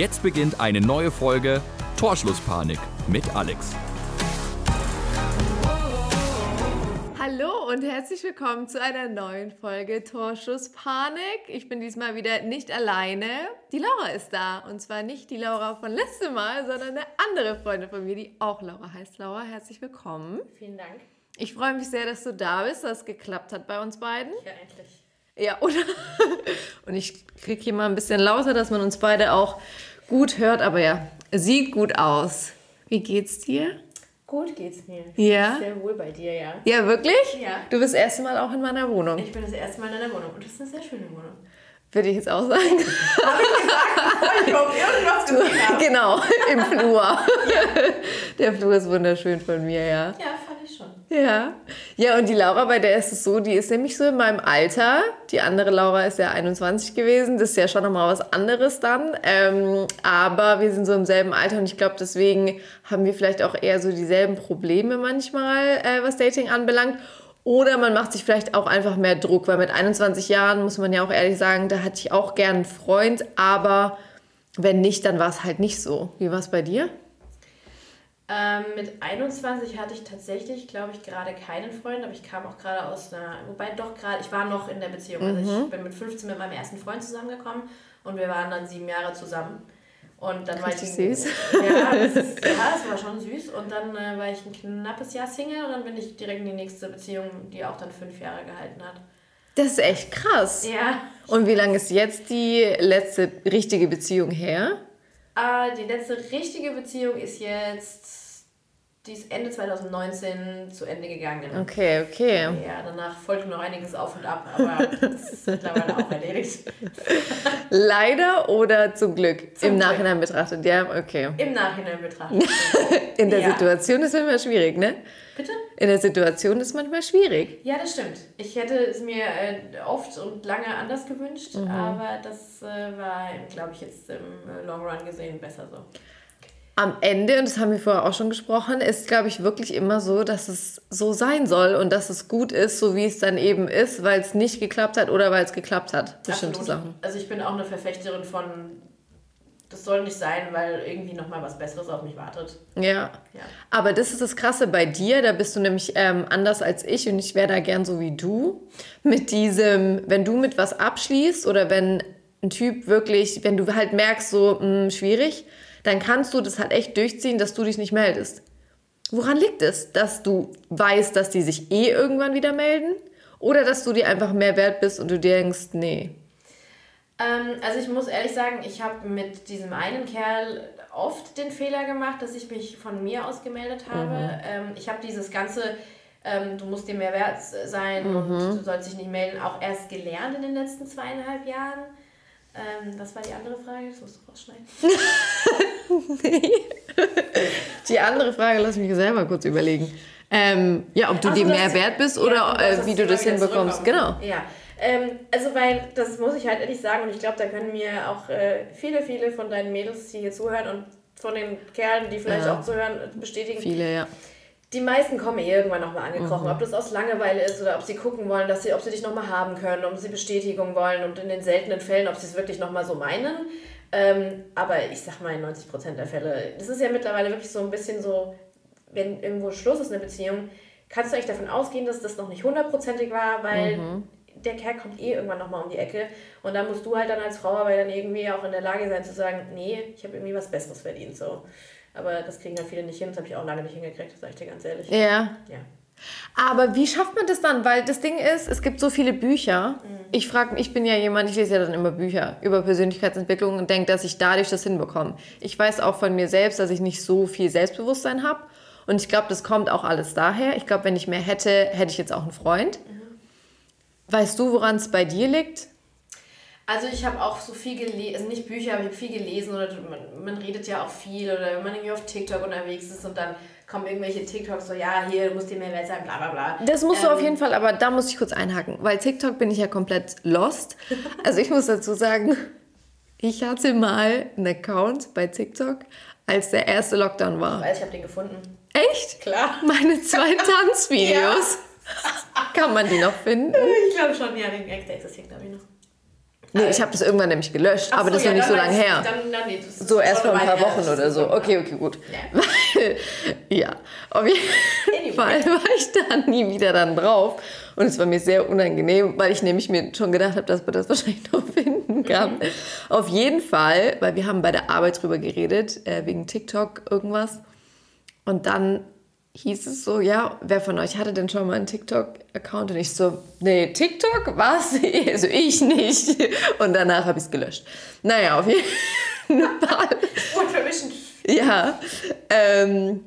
Jetzt beginnt eine neue Folge Torschlusspanik mit Alex. Hallo und herzlich willkommen zu einer neuen Folge Torschusspanik. Ich bin diesmal wieder nicht alleine. Die Laura ist da. Und zwar nicht die Laura von letztem Mal, sondern eine andere Freundin von mir, die auch Laura heißt. Laura, herzlich willkommen. Vielen Dank. Ich freue mich sehr, dass du da bist, dass es geklappt hat bei uns beiden. Ja, endlich. Ja, oder? Und ich kriege hier mal ein bisschen lauter, dass man uns beide auch gut hört. Aber ja, sieht gut aus. Wie geht's dir? Gut geht's mir. Ja? Sehr wohl bei dir, ja. Ja, wirklich? Ja. Du bist das erste Mal auch in meiner Wohnung. Ich bin das erste Mal in deiner Wohnung und das ist eine sehr schöne Wohnung. Würde ich jetzt auch sagen. Habe ich gesagt, ich irgendwas habe. genau, im Flur. Der Flur ist wunderschön von mir, ja. Ja, schon. Ja. Ja, und die Laura, bei der ist es so, die ist nämlich so in meinem Alter. Die andere Laura ist ja 21 gewesen. Das ist ja schon nochmal was anderes dann. Ähm, aber wir sind so im selben Alter und ich glaube, deswegen haben wir vielleicht auch eher so dieselben Probleme manchmal, äh, was Dating anbelangt. Oder man macht sich vielleicht auch einfach mehr Druck, weil mit 21 Jahren muss man ja auch ehrlich sagen, da hatte ich auch gern einen Freund, aber wenn nicht, dann war es halt nicht so. Wie war es bei dir? Ähm, mit 21 hatte ich tatsächlich, glaube ich, gerade keinen Freund, aber ich kam auch gerade aus einer, wobei doch gerade, ich war noch in der Beziehung. Also ich bin mit 15 mit meinem ersten Freund zusammengekommen und wir waren dann sieben Jahre zusammen. Und dann Richtig war ich süß. Ja, das, ist, ja, das war schon süß. Und dann äh, war ich ein knappes Jahr Single und dann bin ich direkt in die nächste Beziehung, die auch dann fünf Jahre gehalten hat. Das ist echt krass. Ja. Und wie lange ist jetzt die letzte richtige Beziehung her? Äh, die letzte richtige Beziehung ist jetzt, die ist Ende 2019 zu Ende gegangen. Okay, okay. Ja, danach folgte noch einiges auf und ab, aber das ist mittlerweile auch erledigt. Leider oder zum Glück? Zum Im Glück. Nachhinein betrachtet, ja, okay. Im Nachhinein betrachtet. In der Ja. Situation ist es immer schwierig, ne? Bitte? In der Situation ist manchmal schwierig. Ja, das stimmt. Ich hätte es mir äh, oft und lange anders gewünscht, Mhm. aber das äh, war, glaube ich, jetzt im äh, Long Run gesehen besser so. Am Ende, und das haben wir vorher auch schon gesprochen, ist, glaube ich, wirklich immer so, dass es so sein soll und dass es gut ist, so wie es dann eben ist, weil es nicht geklappt hat oder weil es geklappt hat. Bestimmte. Sachen. Also ich bin auch eine Verfechterin von, das soll nicht sein, weil irgendwie nochmal was Besseres auf mich wartet. Ja. Ja. Aber das ist das Krasse bei dir, da bist du nämlich ähm, anders als ich und ich wäre da gern so wie du. Mit diesem, wenn du mit was abschließt oder wenn ein Typ wirklich, wenn du halt merkst, so mh, schwierig, dann kannst du das halt echt durchziehen, dass du dich nicht meldest. Woran liegt es? Dass du weißt, dass die sich eh irgendwann wieder melden? Oder dass du dir einfach mehr wert bist und du denkst, nee. Ähm, also ich muss ehrlich sagen, ich habe mit diesem einen Kerl oft den Fehler gemacht, dass ich mich von mir aus gemeldet habe. Ähm, ich habe dieses ganze, ähm, du musst dir mehr wert sein und du sollst dich nicht melden, auch erst gelernt in den letzten zweieinhalb Jahren. Ähm, was war die andere Frage? Das musst du rausschneiden. Die andere Frage, lass mich selber kurz überlegen. Ähm, ja, ob du Ach dir so, mehr wert bist Ja, oder äh, wie du das hinbekommst. Genau. Ja, ähm, also weil, das muss ich halt ehrlich sagen und ich glaube, da können mir auch äh, viele, viele von deinen Mädels, die hier zuhören und von den Kerlen, die vielleicht Ja. auch zuhören, bestätigen. Viele, ja. Die meisten kommen eh irgendwann nochmal angekrochen, Mhm. ob das aus Langeweile ist oder ob sie gucken wollen, dass sie, ob sie dich nochmal haben können, ob sie Bestätigung wollen und in den seltenen Fällen, ob sie es wirklich nochmal so meinen. Ähm, aber ich sag mal, in 90% der Fälle, das ist ja mittlerweile wirklich so ein bisschen so, wenn irgendwo Schluss ist in der Beziehung, kannst du eigentlich davon ausgehen, dass das noch nicht hundertprozentig war, weil Mhm. der Kerl kommt eh irgendwann nochmal um die Ecke und dann musst du halt dann als Frau aber dann irgendwie auch in der Lage sein zu sagen, nee, ich habe irgendwie was Besseres verdient, so. Aber das kriegen dann viele nicht hin, das habe ich auch lange nicht hingekriegt, sag ich dir ganz ehrlich. Ja. Ja. Aber wie schafft man das dann? Weil das Ding ist, es gibt so viele Bücher. Ich frage, ich bin ja jemand, ich lese ja dann immer Bücher über Persönlichkeitsentwicklung und denke, dass ich dadurch das hinbekomme. Ich weiß auch von mir selbst, dass ich nicht so viel Selbstbewusstsein habe. Und ich glaube, das kommt auch alles daher. Ich glaube, wenn ich mehr hätte, hätte ich jetzt auch einen Freund. Weißt du, woran es bei dir liegt? Also ich habe auch so viel gelesen, also nicht Bücher, aber ich habe viel gelesen oder man, man redet ja auch viel oder wenn man irgendwie auf TikTok unterwegs ist und dann kommen irgendwelche TikToks so, ja, hier, du musst dir mehr wert sein, bla bla bla. Das musst du Ähm, auf jeden Fall, aber da muss ich kurz einhaken, weil TikTok bin ich ja komplett lost. Also ich muss dazu sagen, ich hatte mal einen Account bei TikTok, als der erste Lockdown war. Weiß, ich habe den gefunden. Echt? Klar. Meine zwei Tanzvideos. Kann man die noch finden? Ich glaube schon, ja, den der existiert, glaube ich, noch. Nee, ich habe das irgendwann nämlich gelöscht, aber so, das ist ja, noch nicht so lange her. Dann, dann, nee, So erst vor ein paar her, Wochen oder so. Okay, okay, gut. Ja. Weil, ja, auf jeden Anyway. Fall war ich da nie wieder dann drauf. Und es war mir sehr unangenehm, weil ich nämlich mir schon gedacht habe, dass man das wahrscheinlich noch finden kann. Mhm. Auf jeden Fall, weil wir haben bei der Arbeit drüber geredet, äh, wegen TikTok irgendwas. Und dann hieß es so, ja, wer von euch hatte denn schon mal einen TikTok-Account? Und ich so, nee, TikTok? Was? Also ich nicht. Und danach habe ich es gelöscht. Naja, auf jeden Fall. Und vermischen. Ja, ähm,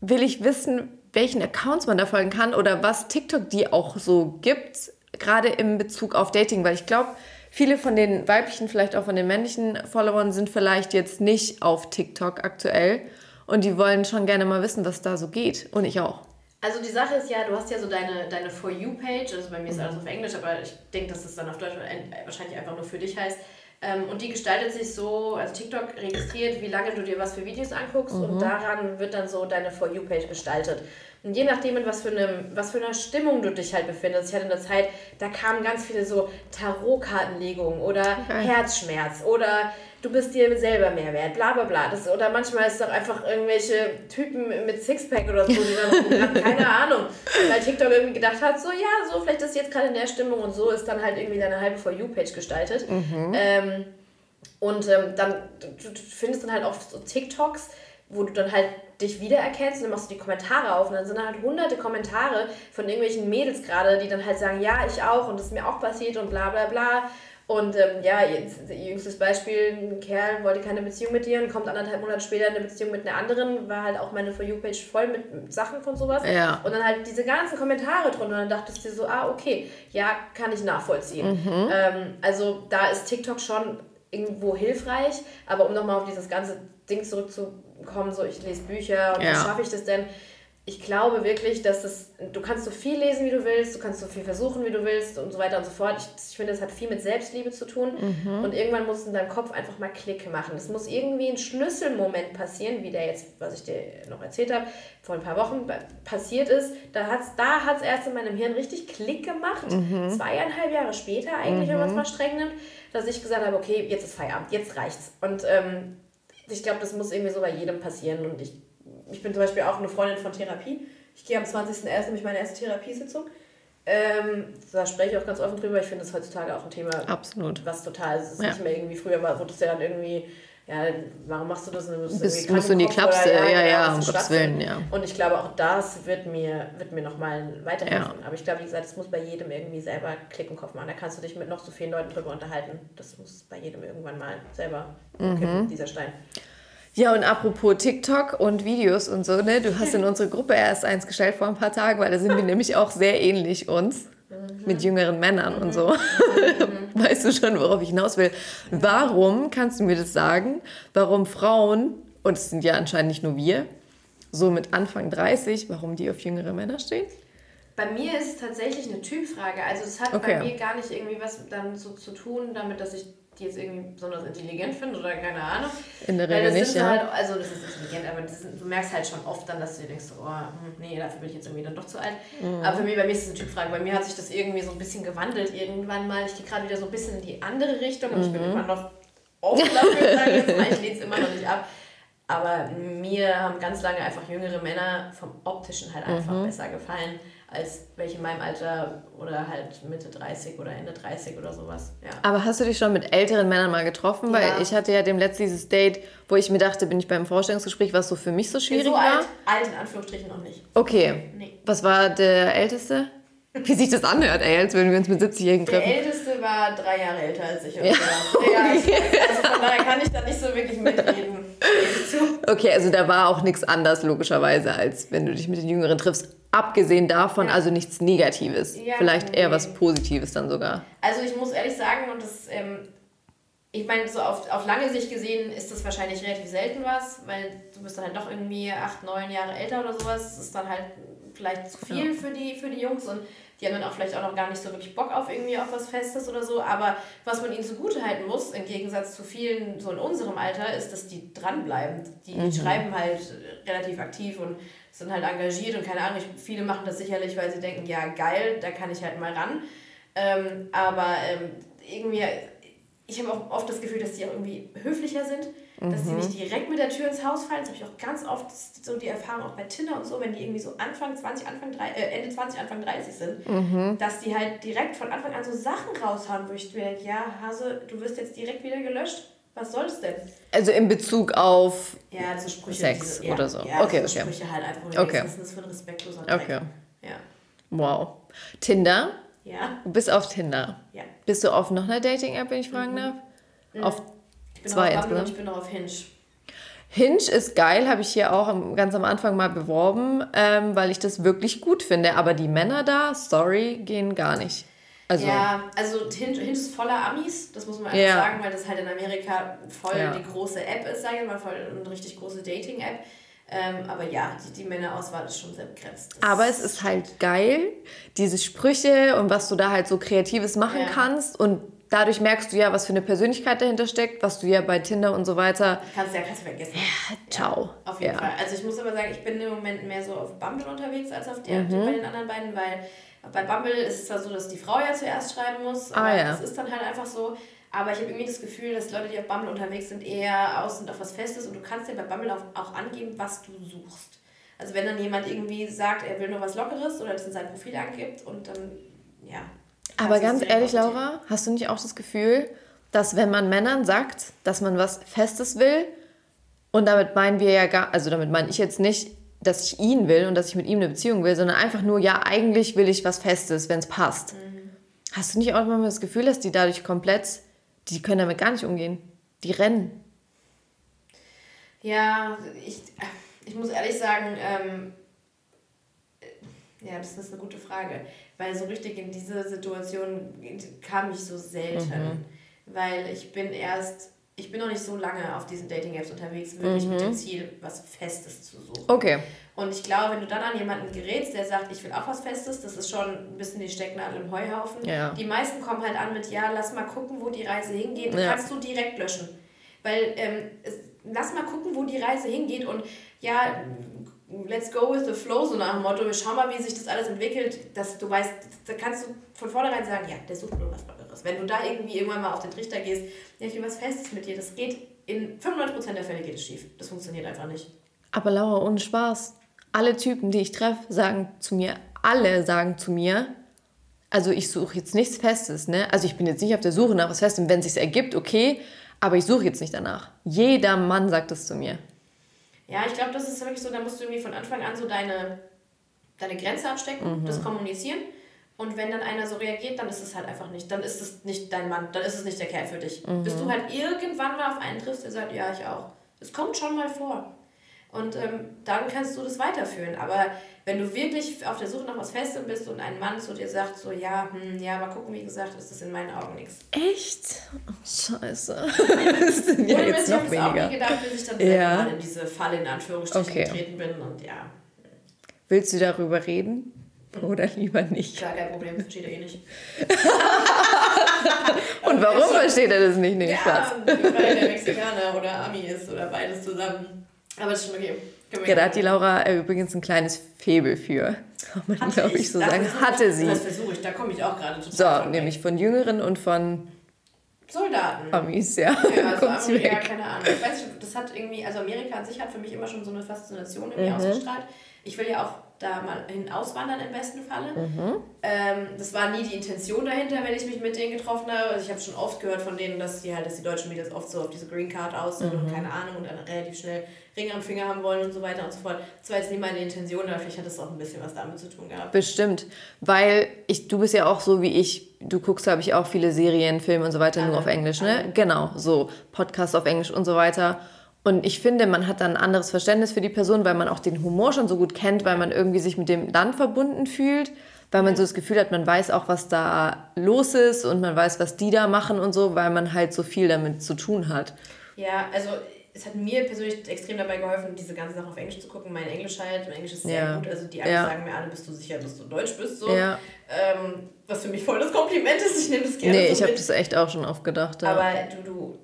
will ich wissen, welchen Accounts man da folgen kann oder was TikTok die auch so gibt, gerade im Bezug auf Dating, weil ich glaube, viele von den weiblichen, vielleicht auch von den männlichen Followern sind vielleicht jetzt nicht auf TikTok aktuell und die wollen schon gerne mal wissen, was da so geht und ich auch. Also die Sache ist ja, du hast ja so deine, deine For You-Page, also bei mir ist alles auf Englisch, aber ich denke, dass es dann auf Deutsch ein- wahrscheinlich einfach nur für dich heißt. Ähm, und die gestaltet sich so, also TikTok registriert, wie lange du dir was für Videos anguckst und daran wird dann so deine For You-Page gestaltet. Und je nachdem, in was für, einem, was für einer Stimmung du dich halt befindest. Ich hatte eine Zeit, da kamen ganz viele so Tarotkartenlegungen oder Geil. Herzschmerz oder du bist dir selber mehr wert, bla bla bla. Das, oder manchmal ist es auch einfach irgendwelche Typen mit Sixpack oder so, die dann rumrennen, keine Ahnung. Weil TikTok irgendwie gedacht hat, so ja, so vielleicht ist jetzt gerade in der Stimmung und so ist dann halt irgendwie deine halbe For You-Page gestaltet. Ähm, und ähm, dann, du, du findest dann halt auch so TikToks, wo du dann halt dich wiedererkennst und dann machst du die Kommentare auf und dann sind halt hunderte Kommentare von irgendwelchen Mädels gerade, die dann halt sagen, ja, ich auch und das ist mir auch passiert und bla bla bla. Und ähm, ja, jüngstes Beispiel, ein Kerl wollte keine Beziehung mit dir und kommt anderthalb Monate später in eine Beziehung mit einer anderen, war halt auch meine For You-Page voll mit, mit Sachen von sowas. Ja. Und dann halt diese ganzen Kommentare drunter und dann dachtest du dir so, ah, okay, ja, kann ich nachvollziehen. Ähm, also da ist TikTok schon irgendwo hilfreich, aber um nochmal auf dieses ganze Ding zurückzukommen, so ich lese Bücher und Ja. wie schaffe ich das denn? Ich glaube wirklich, dass das, du kannst so viel lesen, wie du willst, du kannst so viel versuchen, wie du willst und so weiter und so fort. Ich, ich finde, das hat viel mit Selbstliebe zu tun und irgendwann muss in deinem Kopf einfach mal Klick machen. Es muss irgendwie ein Schlüsselmoment passieren, wie der jetzt, was ich dir noch erzählt habe, vor ein paar Wochen passiert ist. Da hat es da hat's erst in meinem Hirn richtig Klick gemacht. Zweieinhalb Jahre später eigentlich, wenn man es mal streng nimmt, dass ich gesagt habe, okay, jetzt ist Feierabend, jetzt reicht's. Und ähm, ich glaube, das muss irgendwie so bei jedem passieren. Und ich, ich bin zum Beispiel auch eine Freundin von Therapie. Ich gehe am 20.01. nämlich meine erste Therapiesitzung. Ähm, da spreche ich auch ganz offen drüber. Ich finde das heutzutage auch ein Thema, Absolut. was total, es ist Ja. nicht mehr irgendwie früher, war, wurde es ja dann irgendwie, ja, warum machst du das? Du bist, Bist- musst du in die Klapse, oder- ja, ja, was um Gottes. Willen, ja. Und ich glaube, auch das wird mir, wird mir nochmal weiterhelfen. Aber ich glaube, wie gesagt, es muss bei jedem irgendwie selber Klick im Kopf machen. Da kannst du dich mit noch so vielen Leuten drüber unterhalten. Das muss bei jedem irgendwann mal selber Mhm. kippen, dieser Stein. Ja, und apropos TikTok und Videos und so, ne? Du hast in unsere Gruppe erst eins gestellt vor ein paar Tagen, weil da sind wir nämlich auch sehr ähnlich uns. Mit jüngeren Männern und so. Weißt du schon, worauf ich hinaus will? Warum, kannst du mir das sagen, warum Frauen, und es sind ja anscheinend nicht nur wir, so mit Anfang 30, warum die auf jüngere Männer stehen? Bei mir ist es tatsächlich eine Typfrage. Also es hat Okay. bei mir gar nicht irgendwie was dann so zu tun, damit, dass ich die jetzt irgendwie besonders intelligent finde oder keine Ahnung. In der Weil Regel das nicht, ja. halt, also das ist intelligent, aber das sind, du merkst halt schon oft dann, dass du dir denkst, oh, hm, nee, dafür bin ich jetzt irgendwie dann doch zu alt. Mhm. Aber für mich, bei mir ist es eine Typfrage. Bei mir hat sich das irgendwie so ein bisschen gewandelt irgendwann mal. Ich gehe gerade wieder so ein bisschen in die andere Richtung, ich Mhm. bin immer noch offen dafür, ich jetzt mal. Ich lehne es immer noch nicht ab. Aber mir haben ganz lange einfach jüngere Männer vom Optischen halt einfach Mhm. besser gefallen, als welche in meinem Alter oder halt Mitte 30 oder Ende 30 oder sowas. Ja. Aber hast du dich schon mit älteren Männern mal getroffen? Weil Ja. ich hatte ja dem letzten dieses Date, wo ich mir dachte, bin ich beim Vorstellungsgespräch, was so für mich so schwierig so war. alt, alt in Anführungsstrichen noch nicht. Okay. Nee. Was war der Älteste? Wie sich das anhört, ey, als würden wir uns mit 70-Jährigen Der treffen. Älteste war drei Jahre älter als ich. Ja. Ja, ja ich, also von daher kann ich da nicht so wirklich mitreden. Okay, also da war auch nichts anders, logischerweise, als wenn du dich mit den Jüngeren triffst. Abgesehen davon, Ja. also nichts Negatives. Ja, Vielleicht eher nee. was Positives dann sogar. Also ich muss ehrlich sagen, und das, ähm, ich meine, so auf, auf lange Sicht gesehen ist das wahrscheinlich relativ selten was, weil du bist dann halt doch irgendwie acht, neun Jahre älter oder sowas. Das ist dann halt vielleicht zu viel für, die, für die Jungs und die haben dann auch vielleicht auch noch gar nicht so wirklich Bock auf irgendwie auf was Festes oder so. Aber was man ihnen zugutehalten muss, im Gegensatz zu vielen so in unserem Alter, ist, dass die dranbleiben. Die schreiben halt relativ aktiv und sind halt engagiert und keine Ahnung, ich, viele machen das sicherlich, weil sie denken, ja geil, da kann ich halt mal ran. Ähm, aber ähm, irgendwie, ich habe auch oft das Gefühl, dass die auch irgendwie höflicher sind, dass die nicht direkt mit der Tür ins Haus fallen. Das habe ich auch ganz oft so die Erfahrung auch bei Tinder und so, wenn die irgendwie so Anfang 20, Anfang 30, äh, Ende 20, Anfang 30 sind, dass die halt direkt von Anfang an so Sachen raushauen, wo ich denke, ja, Hase, du wirst jetzt direkt wieder gelöscht. Was soll das denn? Also in Bezug auf Ja, so Sprüche. Sex diese, ja, oder so. Ja, Okay, so okay. Sprüche halt einfach. Okay. Was ist das für ein respektloser Dreck? Okay. Ja. Wow. Tinder? Ja. Du bist auf Tinder. Ja. Bist du auf noch einer Dating-App, wenn ich fragen darf? Auf Ich bin Zwei auf insgesamt. ich bin noch auf Hinge. Hinge ist geil, habe ich hier auch ganz am Anfang mal beworben, ähm, weil ich das wirklich gut finde. Aber die Männer da, sorry, gehen gar nicht. Also, Ja, also Hinge, Hinge ist voller Amis, das muss man einfach Ja. sagen, weil das halt in Amerika voll Ja. die große App ist, sage ich mal, voll eine richtig große Dating-App. Ähm, aber ja, die, die Männerauswahl ist schon sehr begrenzt. Das aber es ist halt geil, diese Sprüche und was du da halt so Kreatives machen Ja. kannst. Und dadurch merkst du ja, was für eine Persönlichkeit dahinter steckt, was du ja bei Tinder und so weiter. Kannst ja kannst du vergessen. Ciao. Auf jeden Ja. Fall. Also ich muss aber sagen, ich bin im Moment mehr so auf Bumble unterwegs als auf der, Mhm. bei den anderen beiden, weil bei Bumble ist es zwar so, dass die Frau ja zuerst schreiben muss, Ah, aber ja. das ist dann halt einfach so. Aber ich habe irgendwie das Gefühl, dass Leute, die auf Bumble unterwegs sind, eher aus sind auf was Festes und du kannst dir bei Bumble auch, auch angeben, was du suchst. Also wenn dann jemand irgendwie sagt, er will nur was Lockeres oder das in sein Profil angibt und dann, ja. Aber ganz ehrlich. Laura, hast du nicht auch das Gefühl, dass wenn man Männern sagt, dass man was Festes will, und damit meinen wir ja gar, also damit meine ich jetzt nicht, dass ich ihn will und dass ich mit ihm eine Beziehung will, sondern einfach nur, ja, eigentlich will ich was Festes, wenn es passt. Mhm. Hast du nicht auch manchmal das Gefühl, dass die dadurch komplett, die können damit gar nicht umgehen? Die rennen. Ja, ich, ich muss ehrlich sagen, ähm, ja, das ist eine gute Frage, weil so richtig in diese Situation kam ich so selten, weil ich bin erst, ich bin noch nicht so lange auf diesen Dating-Apps unterwegs, wirklich mit dem Ziel, was Festes zu suchen. Okay. Und ich glaube, wenn du dann an jemanden gerätst, der sagt, ich will auch was Festes, das ist schon ein bisschen die Stecknadel im Heuhaufen. Ja. Die meisten kommen halt an mit, ja, lass mal gucken, wo die Reise hingeht. Ja. Kannst du direkt löschen. Weil, ähm, lass mal gucken, wo die Reise hingeht und ja, let's go with the flow, so nach dem Motto, wir schauen mal, wie sich das alles entwickelt, dass du weißt, da kannst du von vornherein sagen, ja, der sucht nur was Lockeres. Wenn du da irgendwie irgendwann mal auf den Trichter gehst, ja, ich will was Festes mit dir, das geht, in 95% der Fälle geht es schief. Das funktioniert einfach nicht. Aber Laura, ohne Spaß. Alle Typen, die ich treffe, sagen zu mir, alle sagen zu mir, also ich suche jetzt nichts Festes, ne? Also ich bin jetzt nicht auf der Suche nach was Festem. Wenn es sich ergibt, okay, aber ich suche jetzt nicht danach. Jeder Mann sagt das zu mir. Ja, ich glaube, das ist wirklich so, da musst du irgendwie von Anfang an so deine, deine Grenze abstecken, Mhm. das kommunizieren. Und wenn dann einer so reagiert, dann ist es halt einfach nicht, dann ist es nicht dein Mann, dann ist es nicht der Kerl für dich. Mhm. Bis du halt irgendwann mal auf einen triffst, der sagt, ja, ich auch. Es kommt schon mal vor. Und ähm, dann kannst du das weiterführen. Aber wenn du wirklich auf der Suche nach was Festem bist und ein Mann zu dir sagt, so, ja, hm, ja, mal gucken, wie gesagt, ist das in meinen Augen nichts. Echt? Oh, scheiße. das sind ja jetzt Witz, ich noch habe es auch weniger. nie gedacht, bis ich dann selber Ja. mal in diese Falle in Anführungsstrichen Okay. getreten bin. Und ja, Willst du darüber reden? Oder lieber nicht? klar, kein Problem, versteht er eh nicht. Und warum versteht er das nicht? Nee, Spaß. Ja, weil der Mexikaner oder Ami ist oder beides zusammen. Aber ist schon okay. Ja, da hat die Laura äh, übrigens ein kleines Faible für. Kann man, glaube ich, so Das sagen. versuch- Hatte sie. Das versuche ich, da komme ich auch gerade total So, nämlich von Jüngeren und von Soldaten. Amis, ja. Ja, also Kommt sie Amerika, weg. keine Ahnung. Ich weiß nicht, das hat irgendwie, also Amerika an sich hat für mich immer schon so eine Faszination irgendwie Mhm. ausgestrahlt. Ich will ja auch da mal hin auswandern im besten Falle. Mhm. Ähm, das war nie die Intention dahinter, wenn ich mich mit denen getroffen habe. Also ich habe schon oft gehört von denen, dass die halt, dass die deutschen Mädels oft so auf diese Green Card aus sind Mhm. und keine Ahnung und dann relativ schnell Ring am Finger haben wollen und so weiter und so fort. Das war jetzt nie meine Intention, aber vielleicht hat das auch ein bisschen was damit zu tun gehabt. Bestimmt. Weil ich, du bist ja auch so wie ich. Du guckst, glaube ich, auch viele Serien, Filme und so weiter nur Alle, auf Englisch, ne? alle. Genau, so Podcasts auf Englisch und so weiter. Und ich finde, man hat dann ein anderes Verständnis für die Person, weil man auch den Humor schon so gut kennt, weil man irgendwie sich mit dem Land verbunden fühlt, weil man so das Gefühl hat, man weiß auch, was da los ist und man weiß, was die da machen und so, weil man halt so viel damit zu tun hat. Ja, also es hat mir persönlich extrem dabei geholfen, diese ganzen Sachen auf Englisch zu gucken. Mein Englisch halt, mein Englisch ist sehr Ja. gut. Also die Amis Ja. sagen mir alle, bist du sicher, dass du Deutsch bist? So. Ja. Ähm, was für mich voll das Kompliment ist. Ich nehme das gerne Nee, so ich habe das echt auch schon oft gedacht. Aber du, du,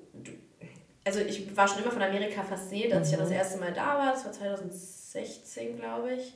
also ich war schon immer von Amerika fasziniert, als ich ja Mhm. das erste Mal da war. Das war 2016, glaube ich.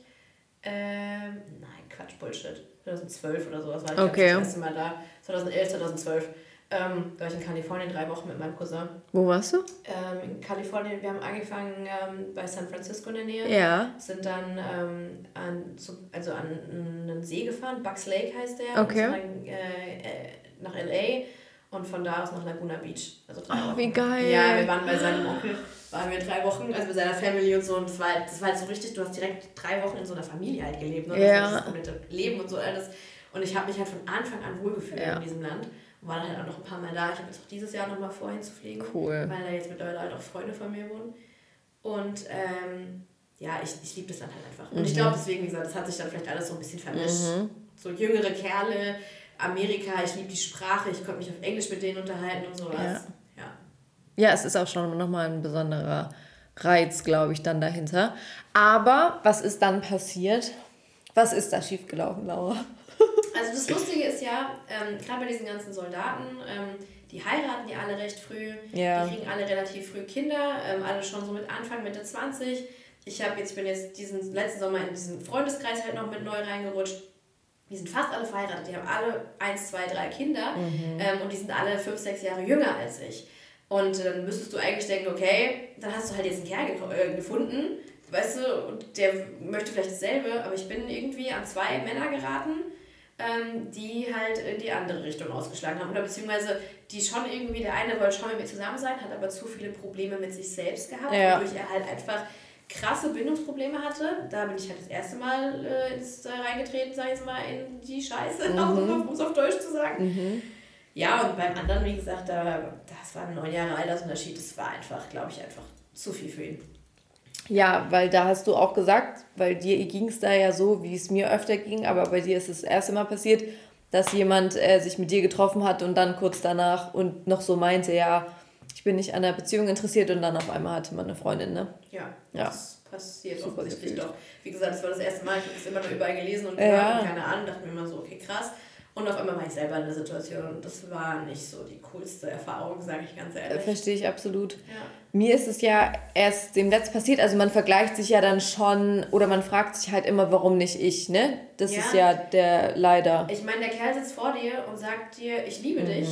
Ähm, nein, Quatsch, Bullshit. 2012 oder sowas war ich, Okay. das erste Mal da. 2011, 2012. Ähm, da war ich in Kalifornien drei Wochen mit meinem Cousin. Wo warst du? Ähm, in Kalifornien, wir haben angefangen ähm, bei San Francisco in der Nähe. Ja. Sind dann ähm, an, zu, also an einen See gefahren, Bucks Lake heißt der. Okay. Und sind dann, äh, äh, nach L.A. und von da aus nach Laguna Beach. Also drei Wochen. wie geil. Ja, wir waren bei seinem Onkel, waren wir drei Wochen, also bei seiner Family und so. Und das war, halt- das war halt so richtig, du hast direkt drei Wochen in so einer Familie halt gelebt. Ne? Das Ja. das komplette Leben und so alles. Und ich habe mich halt von Anfang an wohlgefühlt Ja. in diesem Land. Und war dann halt auch noch ein paar Mal da. Ich habe jetzt auch dieses Jahr noch mal vorhin zu fliegen. Cool. Weil da jetzt mittlerweile halt auch Freunde von mir wohnen. Und ähm, ja, ich, ich liebe das Land halt einfach. Und ich glaube deswegen, wie gesagt, das hat sich dann vielleicht alles so ein bisschen vermischt. So jüngere Kerle, Amerika, ich liebe die Sprache, ich konnte mich auf Englisch mit denen unterhalten und sowas. Ja. ja. Ja, es ist auch schon nochmal ein besonderer Reiz, glaube ich, dann dahinter. Aber was ist dann passiert? Was ist da schiefgelaufen, Laura? Also das Lustige ist ja, ähm, gerade bei diesen ganzen Soldaten, ähm, die heiraten ja alle recht früh, Ja. die kriegen alle relativ früh Kinder, ähm, alle schon so mit Anfang, Mitte 20. Ich habe jetzt, ich bin jetzt diesen letzten Sommer in diesen Freundeskreis halt noch mit neu reingerutscht. Die sind fast alle verheiratet, die haben alle eins, zwei, drei Kinder ähm, und die sind alle fünf, sechs Jahre jünger als ich. Und dann müsstest du eigentlich denken, okay, dann hast du halt jetzt einen Kerl äh, gefunden, weißt du, und der möchte vielleicht dasselbe, aber ich bin irgendwie an zwei Männer geraten, ähm, die halt in die andere Richtung ausgeschlagen haben. Oder beziehungsweise die schon irgendwie, der eine wollte schon mit mir zusammen sein, hat aber zu viele Probleme mit sich selbst gehabt, Ja. wodurch er halt einfach krasse Bindungsprobleme hatte. Da bin ich halt das erste Mal äh, ins, äh, reingetreten, sag ich jetzt mal, in die Scheiße, um es auf Deutsch zu sagen. Ja, und beim anderen, wie gesagt, da, das war ein neun Jahre Altersunterschied. Das war einfach, glaube ich, einfach zu viel für ihn. Ja, weil da hast du auch gesagt, weil dir ging es da ja so, wie es mir öfter ging, aber bei dir ist es das erste Mal passiert, dass jemand äh, sich mit dir getroffen hat und dann kurz danach und noch so meinte, ja, ich bin nicht an der Beziehung interessiert und dann auf einmal hatte man eine Freundin, ne? Ja, Ja. das passiert Super offensichtlich gefühlt. doch. Wie gesagt, das war das erste Mal, ich habe es immer nur überall gelesen und Ja. und keine Ahnung, dachte mir immer so, okay, krass. Und auf einmal war ich selber in der Situation und das war nicht so die coolste Erfahrung, sage ich ganz Äh, ehrlich. Verstehe ich absolut. Ja. Mir ist es ja erst dem Letzt passiert, also man vergleicht sich ja dann schon oder man fragt sich halt immer, warum nicht ich, ne? Das Ja. ist ja der leider. Ich meine, der Kerl sitzt vor dir und sagt dir, ich liebe dich.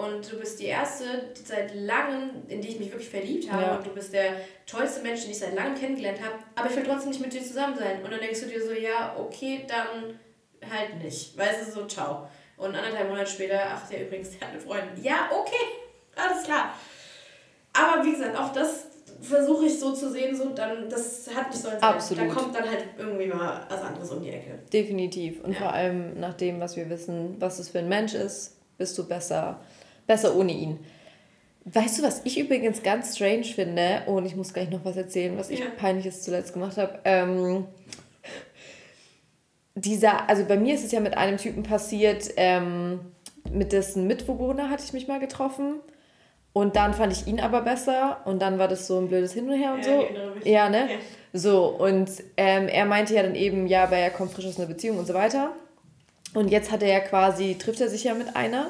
Und du bist die erste die seit langem, in die ich mich wirklich verliebt habe. Ja. Und du bist der tollste Mensch, den ich seit langem kennengelernt habe. Aber ich will trotzdem nicht mit dir zusammen sein. Und dann denkst du dir so, ja, okay, dann halt nicht. Weißt du, so, ciao. Und anderthalb Monate später, ach, der übrigens, der hat eine Freundin. Ja, okay, alles klar. Aber wie gesagt, auch das versuche ich so zu sehen, so dann, das hat nicht so ein Absolut. Da kommt dann halt irgendwie mal was anderes um die Ecke. Definitiv. Und Ja. vor allem nach dem, was wir wissen, was es für ein Mensch ist, bist du besser, besser ohne ihn. Weißt du, was ich übrigens ganz strange finde, und ich muss gleich noch was erzählen, was ich Ja. peinliches zuletzt gemacht habe. Ähm, dieser, also bei mir ist es ja mit einem Typen passiert, ähm, mit dessen Mitbewohner hatte ich mich mal getroffen. Und dann fand ich ihn aber besser und dann war das so ein blödes Hin und Her und Ja, so. mich. Ja, ne? Ja. So, und ähm, er meinte ja dann eben, ja, aber er kommt frisch aus einer Beziehung und so weiter. Und jetzt hat er ja quasi, trifft er sich ja mit einer.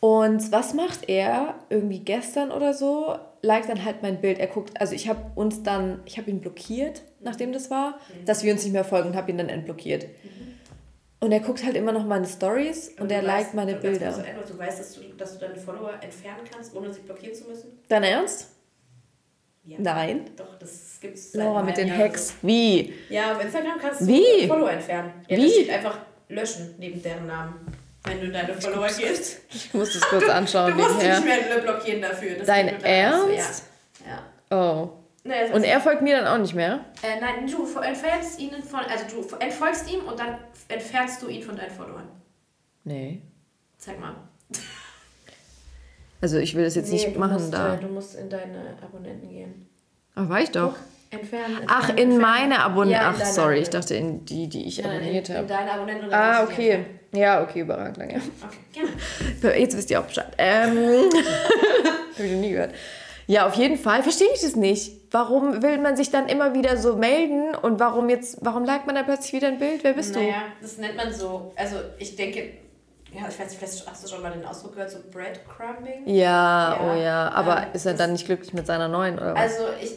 Und was macht er? Irgendwie gestern oder so, liked dann halt mein Bild. Er guckt, also ich habe uns dann, ich habe ihn blockiert, nachdem das war, dass wir uns nicht mehr folgen und habe ihn dann entblockiert. Und er guckt halt immer noch meine Stories und, du er liked meine kurz Bilder. Ende, Du weißt, dass du, dass du deine Follower entfernen kannst, ohne sie blockieren zu müssen? Dein Ernst? Ja. Nein. Doch, das gibt's. Laura mit den Jahren Hacks. Wie? So. Ja, auf Instagram kannst du Wie? Follower entfernen. Ja, Wie? Einfach löschen neben deren Namen. Wenn du deine Follower gehst. Ich muss das kurz Du anschauen musst dich nebenher. nicht mehr blockieren dafür. Dein Ernst? du- Ja. ja. Oh. Das Und er folgt mir dann auch nicht mehr? Äh, nein, du entfernst ihn von, also du entfolgst ihm und dann entfernst du ihn von deinen Followern. Nee. Zeig mal. Also ich will das jetzt Nee, nicht du machen musst, da. Äh, du musst in deine Abonnenten gehen. Ach, war ich doch. Entfernen. entfernen Ach, in entfernen. meine Abonnenten. Ja, Ach, sorry, ich dachte in die, die ich Nein, abonniert in, in habe. deine Abonnenten. Ah, du okay. Ja, okay, überragend, entfernen. Okay, gerne. Jetzt wisst ihr auch Bescheid. Ähm, Hab ich noch nie gehört. Ja, auf jeden Fall verstehe ich das nicht. Warum will man sich dann immer wieder so melden und warum jetzt, warum liked man dann plötzlich wieder ein Bild? Wer bist Naja, das nennt man so, also ich denke, ja, ich weiß nicht, vielleicht hast du schon mal den Ausdruck gehört, so Breadcrumbing. du? Ja, Ja, oh ja. Aber ähm, ist er dann nicht glücklich mit seiner neuen oder was? Also ich,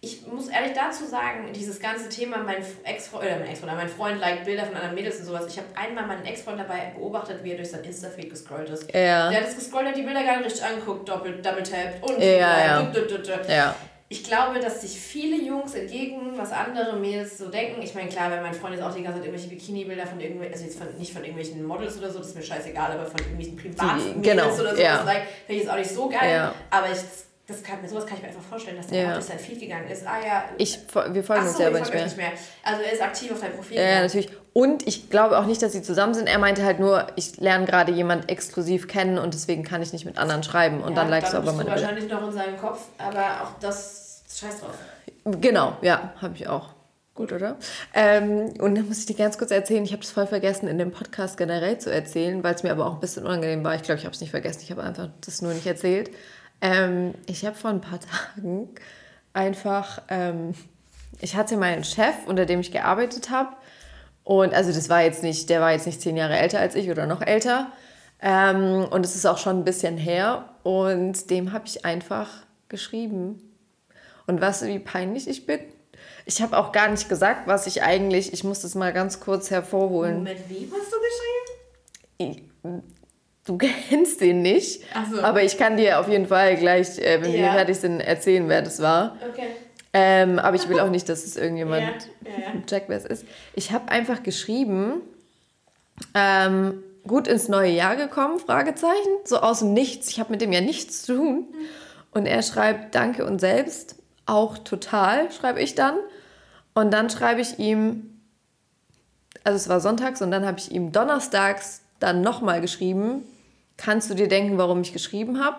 ich muss ehrlich dazu sagen, dieses ganze Thema, mein Ex-Freund, oder mein Ex-Freund, mein Freund liked Bilder von anderen Mädels und sowas. Ich habe einmal meinen Ex-Freund dabei beobachtet, wie er durch sein Insta-Feed gescrollt ist. Ja. Der hat es gescrollt, hat die Bilder gar nicht richtig angeguckt, doppelt, double tappt und Ja, ja. dü- dü- dü- dü. Ja. Ich glaube, dass sich viele Jungs entgegen, was andere Mädels so denken. Ich meine, klar, wenn mein Freund jetzt auch die ganze Zeit irgendwelche Bikini-Bilder von irgendwelchen, also jetzt von, nicht von irgendwelchen Models oder so, das ist mir scheißegal, aber von irgendwelchen Privatmädels genau, oder so, ja. das like, finde ich jetzt auch nicht so geil. Ja. Aber ich, das kann, sowas kann ich mir einfach vorstellen, dass der Ja. durch sein Feed gegangen ist. Ah ja, Ich, wir folgen uns ja aber nicht mehr. nicht mehr. Also er ist aktiv auf deinem Profil. Ja, ja, natürlich. Und ich glaube auch nicht, dass sie zusammen sind. Er meinte halt nur, ich lerne gerade jemand exklusiv kennen und deswegen kann ich nicht mit anderen schreiben. Und dann likest du aber meine wahrscheinlich noch in seinem Kopf, aber auch das, scheiß drauf. Genau, ja, habe ich auch. Gut, oder? Ähm, und dann muss ich dir ganz kurz erzählen, ich habe das voll vergessen, in dem Podcast generell zu erzählen, weil es mir aber auch ein bisschen unangenehm war. Ich glaube, ich habe es nicht vergessen, ich habe einfach das nur nicht erzählt. Ähm, ich habe vor ein paar Tagen einfach, ähm, ich hatte meinen Chef, unter dem ich gearbeitet habe. Und also das war jetzt nicht, der war jetzt nicht zehn Jahre älter als ich oder noch älter. Ähm, und es ist auch schon ein bisschen her. Und dem habe ich einfach geschrieben. Und du, wie peinlich ich bin? Ich habe auch gar nicht gesagt, was ich eigentlich, ich muss das mal ganz kurz hervorholen. Mit wem hast du geschrieben? Du kennst den nicht, so. aber ich kann dir auf jeden Fall gleich, äh, wenn wir Ja. fertig sind, erzählen, wer das war. Okay. Ähm, aber ich will auch nicht, dass es irgendjemand Ja, ja, ja. checkt, wer es ist. Ich habe einfach geschrieben, ähm, gut ins neue Jahr gekommen, Fragezeichen, so aus dem Nichts. Ich habe mit dem ja nichts zu tun. Und er schreibt Danke und selbst, auch total, schreibe ich dann. Und dann schreibe ich ihm, also es war sonntags und dann habe ich ihm donnerstags dann nochmal geschrieben, kannst du dir denken, warum ich geschrieben habe?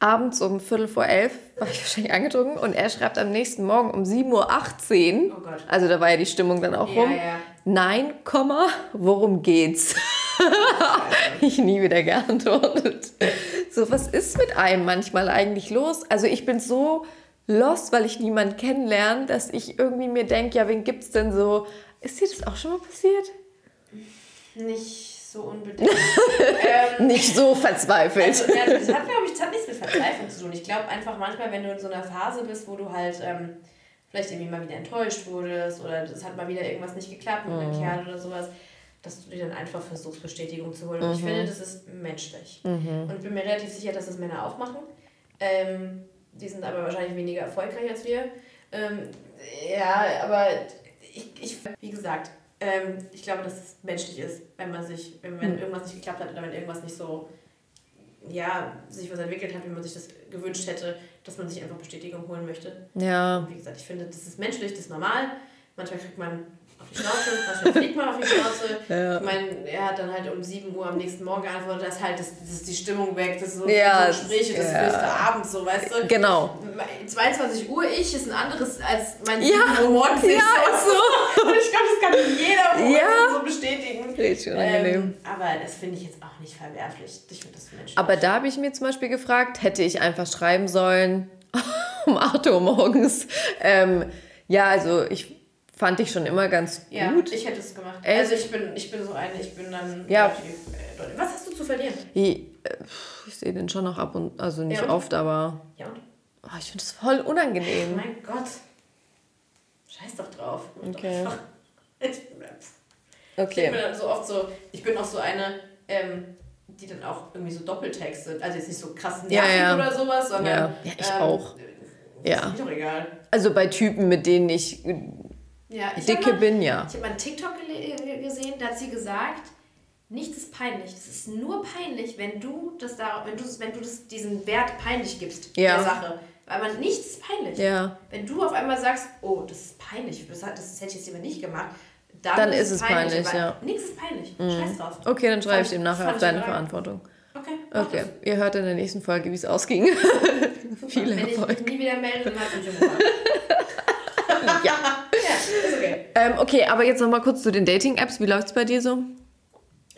Abends um Viertel vor elf war ich wahrscheinlich angetrunken und er schreibt am nächsten Morgen um 7.18 Uhr, Oh Gott. also da war ja die Stimmung dann auch Ja, rum, ja. nein, Komma, worum geht's? ich nie wieder geantwortet. So, was ist mit einem manchmal eigentlich los? Also ich bin so lost, weil ich niemanden kennenlerne, dass ich irgendwie mir denke, ja, wen gibt's denn so? Ist dir das auch schon mal passiert? Nicht so unbedingt. Nicht so verzweifelt. Also, ja, das hat, glaube ich, das hat nichts mit Verzweiflung zu tun. Ich glaube einfach manchmal, wenn du in so einer Phase bist, wo du halt ähm, vielleicht irgendwie mal wieder enttäuscht wurdest oder es hat mal wieder irgendwas nicht geklappt mit einem Kerl oder sowas, dass du dir dann einfach versuchst, Bestätigung zu holen. Und ich finde, das ist menschlich. Und ich bin mir relativ sicher, dass das Männer auch machen. Ähm, die sind aber wahrscheinlich weniger erfolgreich als wir. Ähm, ja, aber ich, ich wie gesagt, ähm, ich glaube, dass es menschlich ist, wenn man sich, wenn, wenn irgendwas nicht geklappt hat oder wenn irgendwas nicht so, ja, sich was entwickelt hat, wie man sich das gewünscht hätte, dass man sich einfach Bestätigung holen möchte. Ja, Und wie gesagt, ich finde, das ist menschlich, das ist normal. Manchmal kriegt man auf die Schnauze, manchmal fliegt man auf die Schnauze. Ja. Ich meine, er hat dann halt um 7 Uhr am nächsten Morgen geantwortet, da ist halt das, das ist die Stimmung weg, das ist so, Ja, so Gespräche, das ja. du abends so, weißt du? genau. 22 Uhr ich ist ein anderes als mein Ja, 7 Uhr morgens ich ja, selbst. so. Und ich das kann jeder Ja. so bestätigen. Richtig unangenehm. Ähm, aber das finde ich jetzt auch nicht verwerflich. Ich finde das menschlich. Aber da habe ich mir zum Beispiel gefragt, hätte ich einfach schreiben sollen um 8 Uhr morgens. Ähm, ja, also ich fand dich schon immer ganz ja, gut. ich hätte es gemacht. Echt? Also ich bin, ich bin so eine, ich bin dann Ja. relativ, äh, Was hast du zu verlieren? Ich, äh, ich sehe den schon noch ab und also nicht Ja, und? oft, aber Ja und? oh, ich finde das voll unangenehm. Mein Gott. Scheiß doch drauf. Doch Okay. Ich, bin dann so oft so, ich bin auch so eine, ähm, die dann auch irgendwie so Doppeltextet. Also jetzt nicht so krass Ja, ja. oder sowas, sondern. Ja. Ja, ich ähm, auch. Ja. Ist mir doch egal. Also bei Typen, mit denen ich äh, Ja, ich dicke mal, bin, ja. Ich habe mal einen TikTok gesehen, da hat sie gesagt, nichts ist peinlich. Es ist nur peinlich, wenn du das da, wenn du, wenn du das, diesen Wert peinlich gibst Ja. der Sache. Weil man nichts ist peinlich. Ja. Wenn du auf einmal sagst, oh, das ist peinlich, das, das hätte ich jetzt lieber nicht gemacht, dann, Dann ist es peinlich, aber ja. Mhm. Nichts ist peinlich. Scheiß drauf. Okay, dann schreibe ich ihm nachher auf deine. Verantwortung. Okay. Okay, ihr hört in der nächsten Folge, wie es ausging. Viel Wenn ich Erfolg. mich nie wieder melde, dann es mich umgebracht. Ja. Ja, ist okay. Ähm, okay, aber jetzt nochmal kurz zu den Dating-Apps. Wie läuft es bei dir so?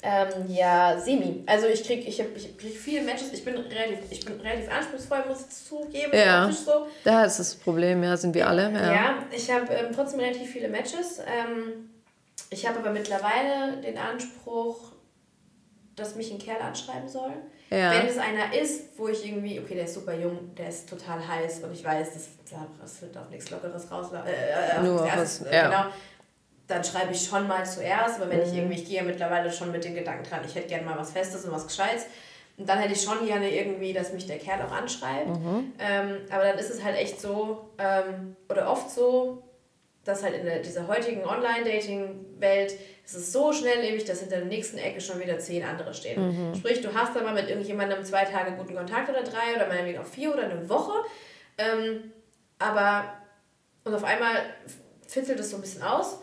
Ähm, ja, semi. Also ich krieg, ich hab, ich krieg viele Matches. Ich bin relativ, ich bin relativ anspruchsvoll, muss ich zugeben. Ja. So. Da ist das Problem, ja, sind wir alle. Ja, Ja. ich habe ähm, trotzdem relativ viele Matches. Ähm, ich habe aber mittlerweile den Anspruch, dass mich ein Kerl anschreiben soll. Ja. Wenn es einer ist, wo ich irgendwie, okay, der ist super jung, der ist total heiß und ich weiß, das, das wird auf nichts Lockeres raus. Äh, Nur auf was, erstes, ja. Genau. Dann schreibe ich schon mal zuerst, aber wenn ich Mhm. irgendwie, ich gehe ja mittlerweile schon mit den Gedanken dran, ich hätte gerne mal was Festes und was Gescheites. Und dann hätte ich schon gerne irgendwie, dass mich der Kerl auch anschreibt. Mhm. Ähm, aber dann ist es halt echt so, ähm, oder oft so, dass halt in der, dieser heutigen Online-Dating-Welt ist es so schnelllebig, dass hinter der nächsten Ecke schon wieder zehn andere stehen. Sprich, du hast da mal mit irgendjemandem zwei Tage guten Kontakt oder drei oder meinetwegen auch vier oder eine Woche. Ähm, aber, und auf einmal fitzelt es so ein bisschen aus,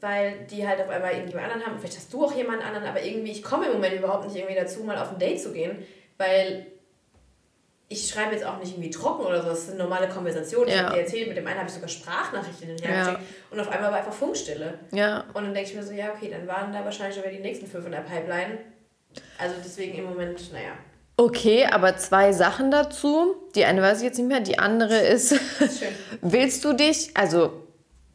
weil die halt auf einmal irgendjemand anderen haben. Vielleicht hast du auch jemanden anderen, aber irgendwie, ich komme im Moment überhaupt nicht irgendwie dazu, mal auf ein Date zu gehen, weil ich schreibe jetzt auch nicht irgendwie trocken oder so, das ist eine normale Konversation. Ich Ja. habe dir erzählt, mit dem einen habe ich sogar Sprachnachrichten Ja. hinterher und auf einmal war einfach Funkstille. Ja. Und dann denke ich mir so, ja, okay, dann waren da wahrscheinlich wieder die nächsten fünf in der Pipeline. Also deswegen im Moment, naja. Okay, aber zwei Sachen dazu. Die eine weiß ich jetzt nicht mehr, die andere ist, Schön. willst du dich, also,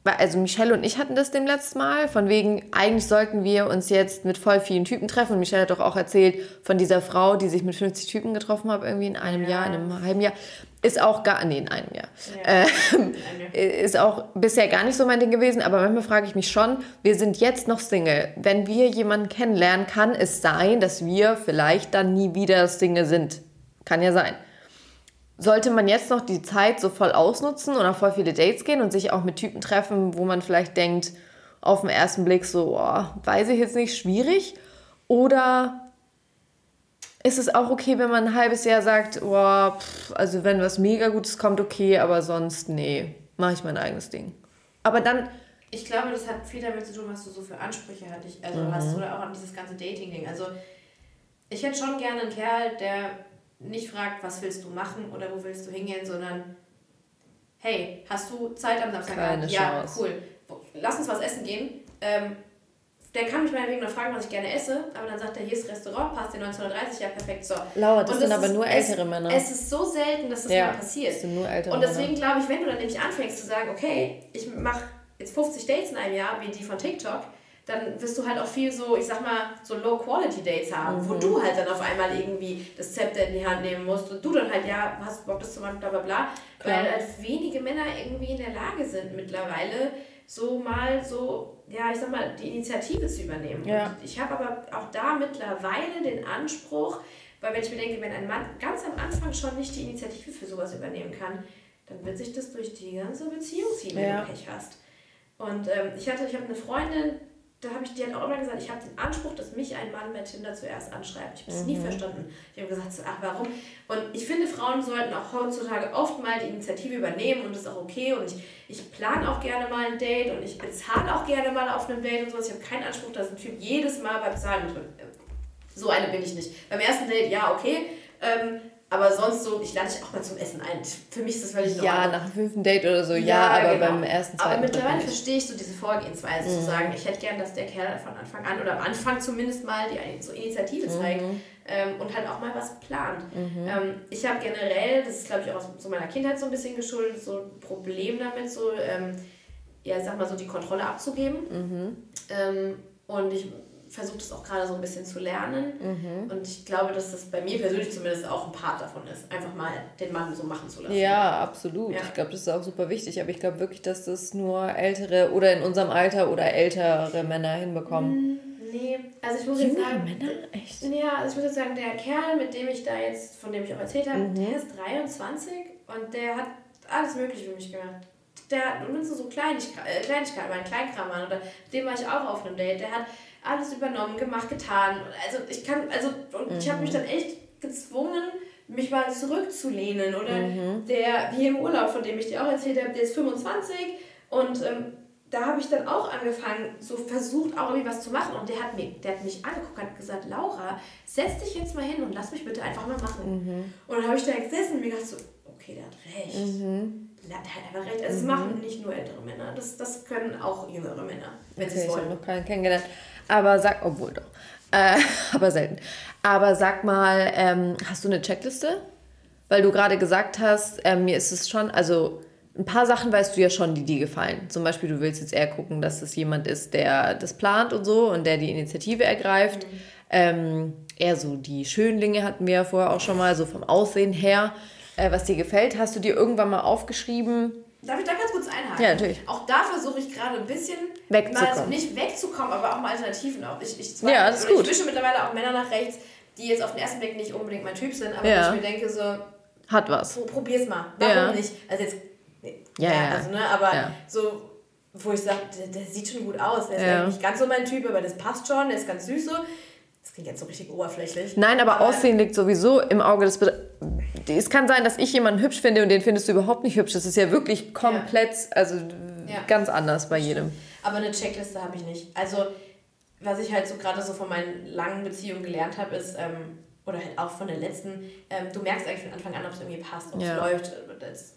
also Michelle und ich hatten das dem letzten Mal, von wegen, eigentlich sollten wir uns jetzt mit voll vielen Typen treffen. Und Michelle hat doch auch erzählt von dieser Frau, die sich mit 50 Typen getroffen hat, irgendwie in einem Ja. Jahr, in einem halben Jahr. Ist auch gar, nee, in einem Jahr. Ja. Ähm, ist auch bisher gar nicht so mein Ding gewesen, aber manchmal frage ich mich schon, wir sind jetzt noch Single. Wenn wir jemanden kennenlernen, kann es sein, dass wir vielleicht dann nie wieder Single sind. Kann ja sein. Sollte man jetzt noch die Zeit so voll ausnutzen und auf voll viele Dates gehen und sich auch mit Typen treffen, wo man vielleicht denkt, auf den ersten Blick so, oh, weiß ich jetzt nicht, schwierig? Oder ist es auch okay, wenn man ein halbes Jahr sagt, oh, pff, also wenn was mega Gutes kommt, okay, aber sonst, nee, mache ich mein eigenes Ding. Aber dann, Ich glaube, das hat viel damit zu tun, was du so für Ansprüche ich, also Mhm. hast oder auch an dieses ganze Dating-Ding. Also ich hätte schon gerne einen Kerl, der nicht fragt, was willst du machen oder wo willst du hingehen, sondern hey, hast du Zeit am Samstag? Keine ja, cool. Lass uns was essen gehen. Ähm, der kann mich meinetwegen noch fragen, was ich gerne esse, aber dann sagt er, hier ist das Restaurant, passt dir 1930, ja perfekt, so. Laura, das Und sind aber ist- nur es, ältere Männer. Es ist so selten, dass das Ja, mal passiert. das sind nur ältere Und deswegen glaube ich, wenn du dann nämlich anfängst zu sagen, okay, ich mache jetzt 50 Dates in einem Jahr, wie die von TikTok, dann wirst du halt auch viel so, ich sag mal, so Low-Quality-Dates haben, wo Mhm. du halt dann auf einmal irgendwie das Zepter in die Hand nehmen musst und du dann halt, ja, hast Bock, das zu machen, bla bla bla. Klar. Weil halt wenige Männer irgendwie in der Lage sind mittlerweile, so mal so, ja, ich sag mal, die Initiative zu übernehmen. Ja. Und ich habe aber auch da mittlerweile den Anspruch, weil wenn ich mir denke, wenn ein Mann ganz am Anfang schon nicht die Initiative für sowas übernehmen kann, dann wird sich das durch die ganze Beziehung ziehen, wenn Ja. du Pech hast. Und ähm, ich hatte, ich habe eine Freundin, da habe ich, die hat auch immer gesagt, ich habe den Anspruch, dass mich ein Mann bei Tinder zuerst anschreibt. Ich habe es nie verstanden. Ich habe gesagt, so, ach warum? Und ich finde, Frauen sollten auch heutzutage oft mal die Initiative übernehmen und das ist auch okay. Und ich, ich plane auch gerne mal ein Date und ich bezahle auch gerne mal auf einem Date und sowas. Ich habe keinen Anspruch, dass ein Typ jedes Mal beim Zahlen mit so eine bin ich nicht. Beim ersten Date, ja, okay. Ähm, aber sonst so, ich lade dich auch mal zum Essen ein. Für mich ist das völlig in Ja, nach dem fünften Date oder so, ja, aber genau. beim ersten, zweiten, Aber mittlerweile verstehe ich so diese Vorgehensweise, Mhm. zu sagen, ich hätte gern, dass der Kerl von Anfang an oder am Anfang zumindest mal die so Initiative Mhm. zeigt ähm, und halt auch mal was plant. Ähm, ich habe generell, das ist glaube ich auch aus so meiner Kindheit so ein bisschen geschuldet, so ein Problem damit, so, ähm, ja, ich sag mal so die Kontrolle abzugeben. Mhm. Ähm, und ich versuche das auch gerade so ein bisschen zu lernen. Mhm. Und ich glaube, dass das bei mir persönlich zumindest auch ein Part davon ist, einfach mal den Mann so machen zu lassen. Ja, absolut. Ja. Ich glaube, das ist auch super wichtig. Aber ich glaube wirklich, dass das nur ältere oder in unserem Alter oder ältere Männer hinbekommen. Nee, also ich muss jetzt Jüngere sagen. Männer? Echt? Ja, also ich muss jetzt sagen, der Kerl, mit dem ich da jetzt, von dem ich auch erzählt habe, Mhm. der ist 23 und der hat alles Mögliche für mich gemacht. Der, und so Kleinigkeiten, äh, Kleinigkeiten, mein Kleinkram oder mit dem war ich auch auf einem Date, der hat alles übernommen, gemacht, getan. Also ich kann, also, und ich habe mich dann echt gezwungen, mich mal zurückzulehnen. Oder der, wie im Urlaub, von dem ich dir auch erzählt habe, der ist 25 und ähm, da habe ich dann auch angefangen, so versucht auch irgendwie was zu machen. Und der hat, mir, der hat mich angeguckt und hat gesagt, Laura, setz dich jetzt mal hin und lass mich bitte einfach mal machen. Und dann habe ich da gesessen und mir gedacht so, okay, der hat recht. Der hat einfach recht. Also es machen nicht nur ältere Männer, das, das können auch jüngere Männer, wenn sie Okay, es ich habe wollen. noch keinen kennengelernt. Aber sag, obwohl doch. Äh, aber selten. Aber sag mal, ähm, hast du eine Checkliste? Weil du gerade gesagt hast, ähm, mir ist es schon, also ein paar Sachen weißt du ja schon, die dir gefallen. Zum Beispiel, du willst jetzt eher gucken, dass es jemand ist, der das plant und so und der die Initiative ergreift. Ähm, eher so die Schönlinge hatten wir ja vorher auch schon mal, so vom Aussehen her, äh, was dir gefällt. Hast du dir irgendwann mal aufgeschrieben? Darf ich da ganz kurz einhaken? Ja, natürlich. Auch da versuche ich gerade ein bisschen Wegzukommen. mal nicht wegzukommen, aber auch mal Alternativen auf. Ich, ich, Ja, das ist gut. Ich wische mittlerweile auch Männer nach rechts, die jetzt auf den ersten Blick nicht unbedingt mein Typ sind, aber Ja. ich mir denke so, Hat was. pro, probier's mal. Warum Ja. nicht? Also jetzt, nee, Ja, ja. also ne, aber Ja. so, wo ich sage, der, der sieht schon gut aus. Der ist Ja. nicht ganz so mein Typ, aber das passt schon, der ist ganz süß so. Das klingt jetzt so richtig oberflächlich. Nein, aber, Aussehen liegt sowieso im Auge des. Be es kann sein, dass ich jemanden hübsch finde und den findest du überhaupt nicht hübsch. Das ist ja wirklich komplett, also Ja. ganz anders bei jedem. Aber eine Checkliste habe ich nicht. Also, was ich halt so gerade so von meinen langen Beziehungen gelernt habe, ist, ähm, oder halt auch von der letzten, ähm, du merkst eigentlich von Anfang an, ob es irgendwie passt, ob es Ja. läuft. Das,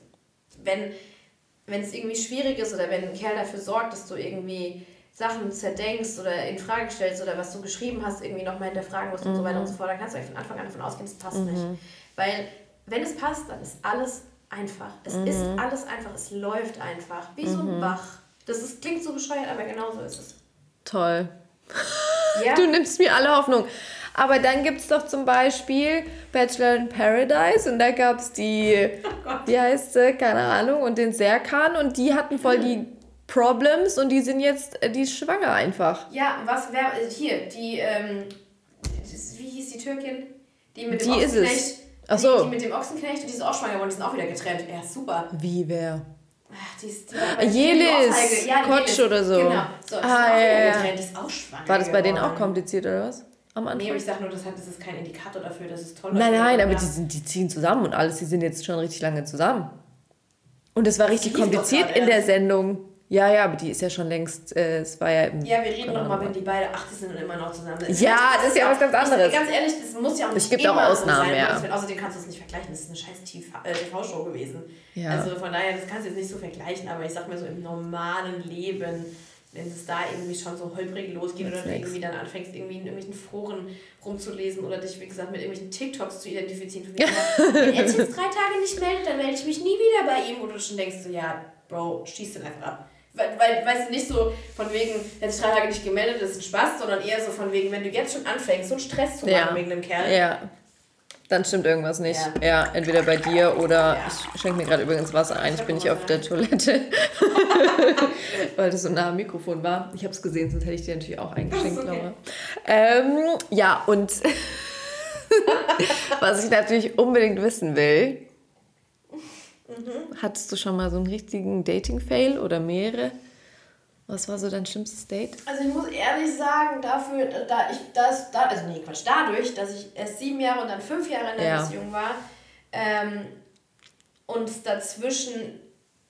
wenn es irgendwie schwierig ist oder wenn ein Kerl dafür sorgt, dass du irgendwie Sachen zerdenkst oder in Frage stellst oder was du geschrieben hast, irgendwie nochmal hinterfragen musst und so weiter und so fort, dann kannst du eigentlich von Anfang an davon ausgehen, es passt nicht. Weil, wenn es passt, dann ist alles einfach. Es ist alles einfach, es läuft einfach, wie so ein Bach. Das ist, klingt so bescheuert, aber genauso ist es. Toll. Ja, Du nimmst mir alle Hoffnung. Aber dann gibt es doch zum Beispiel Bachelor in Paradise und da gab es die, wie heißt sie, keine Ahnung, und den Serkan und die hatten voll die Problems und die sind jetzt, äh, die ist schwanger einfach. ja was wer äh, hier, die, ähm, das, wie hieß die Türkin? Die mit dem Die ist es. Ochsenknecht. Ach so. Die, die mit dem Ochsenknecht und die ist auch schwanger geworden, die sind auch wieder getrennt. Ja, super. Wie wer? Ach, die ist, die Jelis, ja, Kotsch oder so. Genau, so, die Ah, ist auch ja, getrennt, die ist auch schwanger War das bei denen auch geworden. kompliziert oder was? Am Anfang? Nee, aber ich sag nur, das, hat, das ist kein Indikator dafür, dass es toll Nein, läuft. nein, aber die, sind, die ziehen zusammen und alles, die sind jetzt schon richtig lange zusammen. Und es war richtig kompliziert in der. Sendung. Ja, ja, aber die ist ja schon längst, äh, es war ja im... Ja, wir reden keine noch mal, Ahnung. wenn die beide 80 sind und immer noch zusammen sind. Ja, das ist ja was ganz anderes. Ganz ehrlich, das muss ja auch nicht Es gibt auch Ausnahmen, so sein. ja. Willen. Außerdem kannst du es nicht vergleichen. Das ist eine scheiß TV-Show gewesen. Ja. Also von daher, das kannst du jetzt nicht so vergleichen. Aber ich sag mal so im normalen Leben, wenn es da irgendwie schon so holprig losgeht oder du irgendwie dann anfängst, irgendwie in irgendwelchen Foren rumzulesen oder dich, wie gesagt, mit irgendwelchen TikToks zu identifizieren. Ja, wenn er sich jetzt drei Tage nicht meldet, dann melde ich mich nie wieder bei ihm. Oder du schon denkst, so, ja, Bro, schieß den einfach ab. Weil, weil, weißt du, nicht so von wegen, er hat sich drei Tage nicht gemeldet, das ist ein Spaß, sondern eher so von wegen, wenn du jetzt schon anfängst, so einen Stress zu machen Ja. wegen einem Kerl. Ja, dann stimmt irgendwas nicht. Ja. Ja, entweder bei dir oder... Ja. Ich schenke mir gerade übrigens Wasser ein, ich bin nicht auf der Toilette. Weil das so nah am Mikrofon war. Ich habe es gesehen, sonst hätte ich dir natürlich auch eingeschenkt, okay. Laura. Ähm, ja, und was ich natürlich unbedingt wissen will, Mhm. hattest du schon mal so einen richtigen Dating-Fail oder mehrere? Was war so dein schlimmstes Date? Also ich muss ehrlich sagen, dafür, da ich das, da, also nee, Quatsch, dadurch, dass ich erst sieben Jahre und dann fünf Jahre in der Ja. Beziehung war ähm, und dazwischen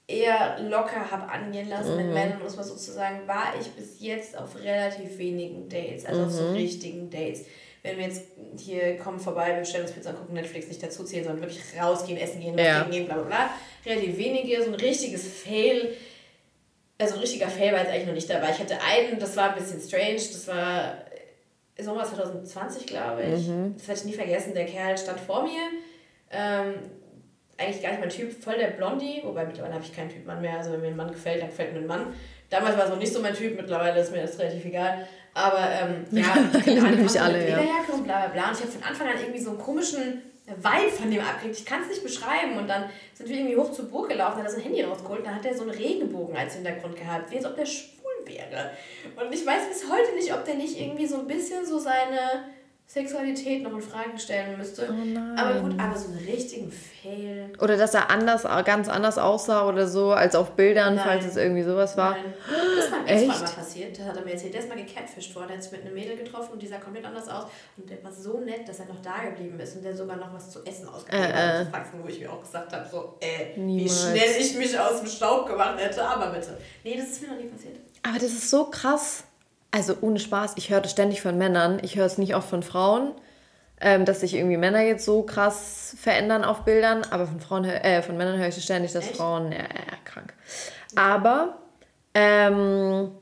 eher locker habe angehen lassen mit Männern, muss man sozusagen, war ich bis jetzt auf relativ wenigen Dates, also auf so richtigen Dates. Wenn wir jetzt hier kommen vorbei, wir stellen uns Pizza und gucken Netflix nicht dazu zählen, sondern wirklich rausgehen, essen gehen, Ja. trinken gehen, bla bla bla. Relativ wenige, so ein richtiges Fail also ein richtiger Fail war jetzt eigentlich noch nicht dabei. Ich hatte einen, das war ein bisschen strange, das war Sommer 2020, glaube ich. Das werde ich nie vergessen. Der Kerl stand vor mir. Ähm, eigentlich gar nicht mein Typ, voll der Blondie, wobei mittlerweile habe ich keinen Typ Mann mehr. Also wenn mir ein Mann gefällt, dann gefällt mir ein Mann. Damals war es noch nicht so mein Typ, mittlerweile ist mir das relativ egal. Aber ähm, ja, Nämlich so alle, mit ja. Und bla bla bla. Und ich habe von Anfang an irgendwie so einen komischen Vibe von dem abgekriegt. Ich kann es nicht beschreiben. Und dann sind wir irgendwie hoch zur Burg gelaufen, hat er sein Handy rausgeholt und dann hat er so einen Regenbogen als Hintergrund gehabt, wie als ob der schwul wäre. Und ich weiß bis heute nicht, ob der nicht irgendwie so ein bisschen so seine Sexualität noch in Frage stellen müsste. Oh nein. Aber gut, aber so einen richtigen Fail. Oder dass er anders, ganz anders aussah oder so, als auf Bildern, Nein. falls es irgendwie sowas war. Nein. Das ist meinem Echt? mal passiert. Das hat er mir erzählt. Der ist mal gecatfished worden. Der hat sich mit einem Mädel getroffen und die sah komplett anders aus. Und der war so nett, dass er noch da geblieben ist und der sogar noch was zu essen ausgegeben Äh, hat. äh. Faxen, wo ich mir auch gesagt habe, so, äh, Niemals. wie schnell ich mich aus dem Staub gemacht hätte. Aber bitte. Nee, das ist mir noch nie passiert. Aber das ist so krass. Also ohne Spaß, ich höre das ständig von Männern. Ich höre es nicht oft von Frauen, ähm, dass sich irgendwie Männer jetzt so krass verändern auf Bildern. Aber von, Frauen, äh, von Männern höre ich ständig, dass Echt? Frauen, ja, ja, ja, krank. Aber ähm,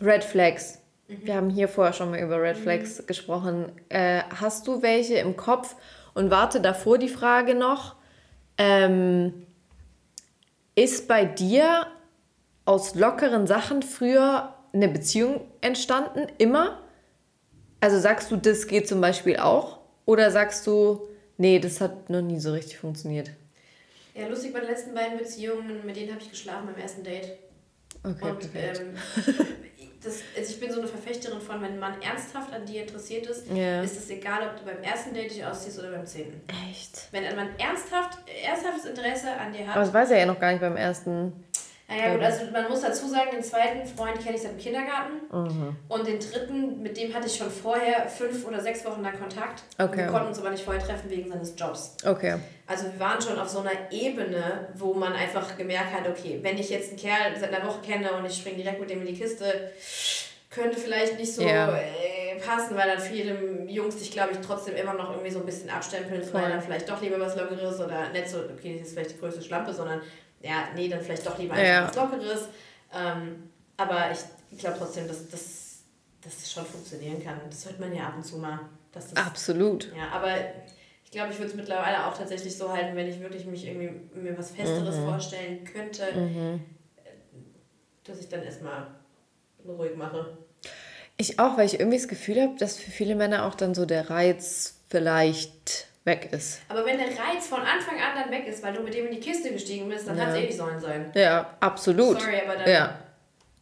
Red Flags. Wir haben hier vorher schon mal über Red Flags gesprochen. Äh, hast du welche im Kopf? Und warte davor die Frage noch. Ähm, ist bei dir aus lockeren Sachen früher eine Beziehung entstanden? Immer? Also sagst du, das geht zum Beispiel auch? Oder sagst du, nee, das hat noch nie so richtig funktioniert? Ja, lustig bei den letzten beiden Beziehungen, mit denen habe ich geschlafen beim ersten Date. Okay, und ähm, das, also ich bin so eine Verfechterin von, wenn ein Mann ernsthaft an dir interessiert ist, yeah. ist es egal, ob du beim ersten Date dich ausziehst oder beim zehnten. Echt? Wenn ein Mann ernsthaft, ernsthaftes Interesse an dir hat. Aber das weiß er ja noch gar nicht beim ersten. Naja, gut, also man muss dazu sagen, den zweiten Freund kenne ich seit dem Kindergarten. Mhm. Und den dritten, mit dem hatte ich schon vorher fünf oder sechs Wochen lang Kontakt. Okay. Wir konnten uns aber nicht vorher treffen wegen seines Jobs. Okay. Also wir waren schon auf so einer Ebene, wo man einfach gemerkt hat, okay, wenn ich jetzt einen Kerl seit einer Woche kenne und ich springe direkt mit dem in die Kiste, könnte vielleicht nicht so ja. äh, passen, weil dann viele Jungs dich, glaube ich, trotzdem immer noch irgendwie so ein bisschen abstempeln, weil dann vielleicht doch lieber was Lockeres oder nicht so, okay, das ist vielleicht die größte Schlampe, sondern ja, nee, dann vielleicht doch lieber ja. was Lockeres. Ähm, aber ich glaube trotzdem, dass, dass, dass das schon funktionieren kann. Das hört man ja ab und zu mal. Dass das, Absolut. Ja, aber ich glaube, ich würde es mittlerweile auch tatsächlich so halten, wenn ich wirklich mich irgendwie mir was Festeres mhm. vorstellen könnte, mhm. dass ich dann erstmal ruhig mache. Ich auch, weil ich irgendwie das Gefühl habe, dass für viele Männer auch dann so der Reiz vielleicht weg ist. Aber wenn der Reiz von Anfang an dann weg ist, weil du mit dem in die Kiste gestiegen bist, dann ja. hat es eh nicht sollen sein. Ja, absolut. Sorry, aber dann. Ja.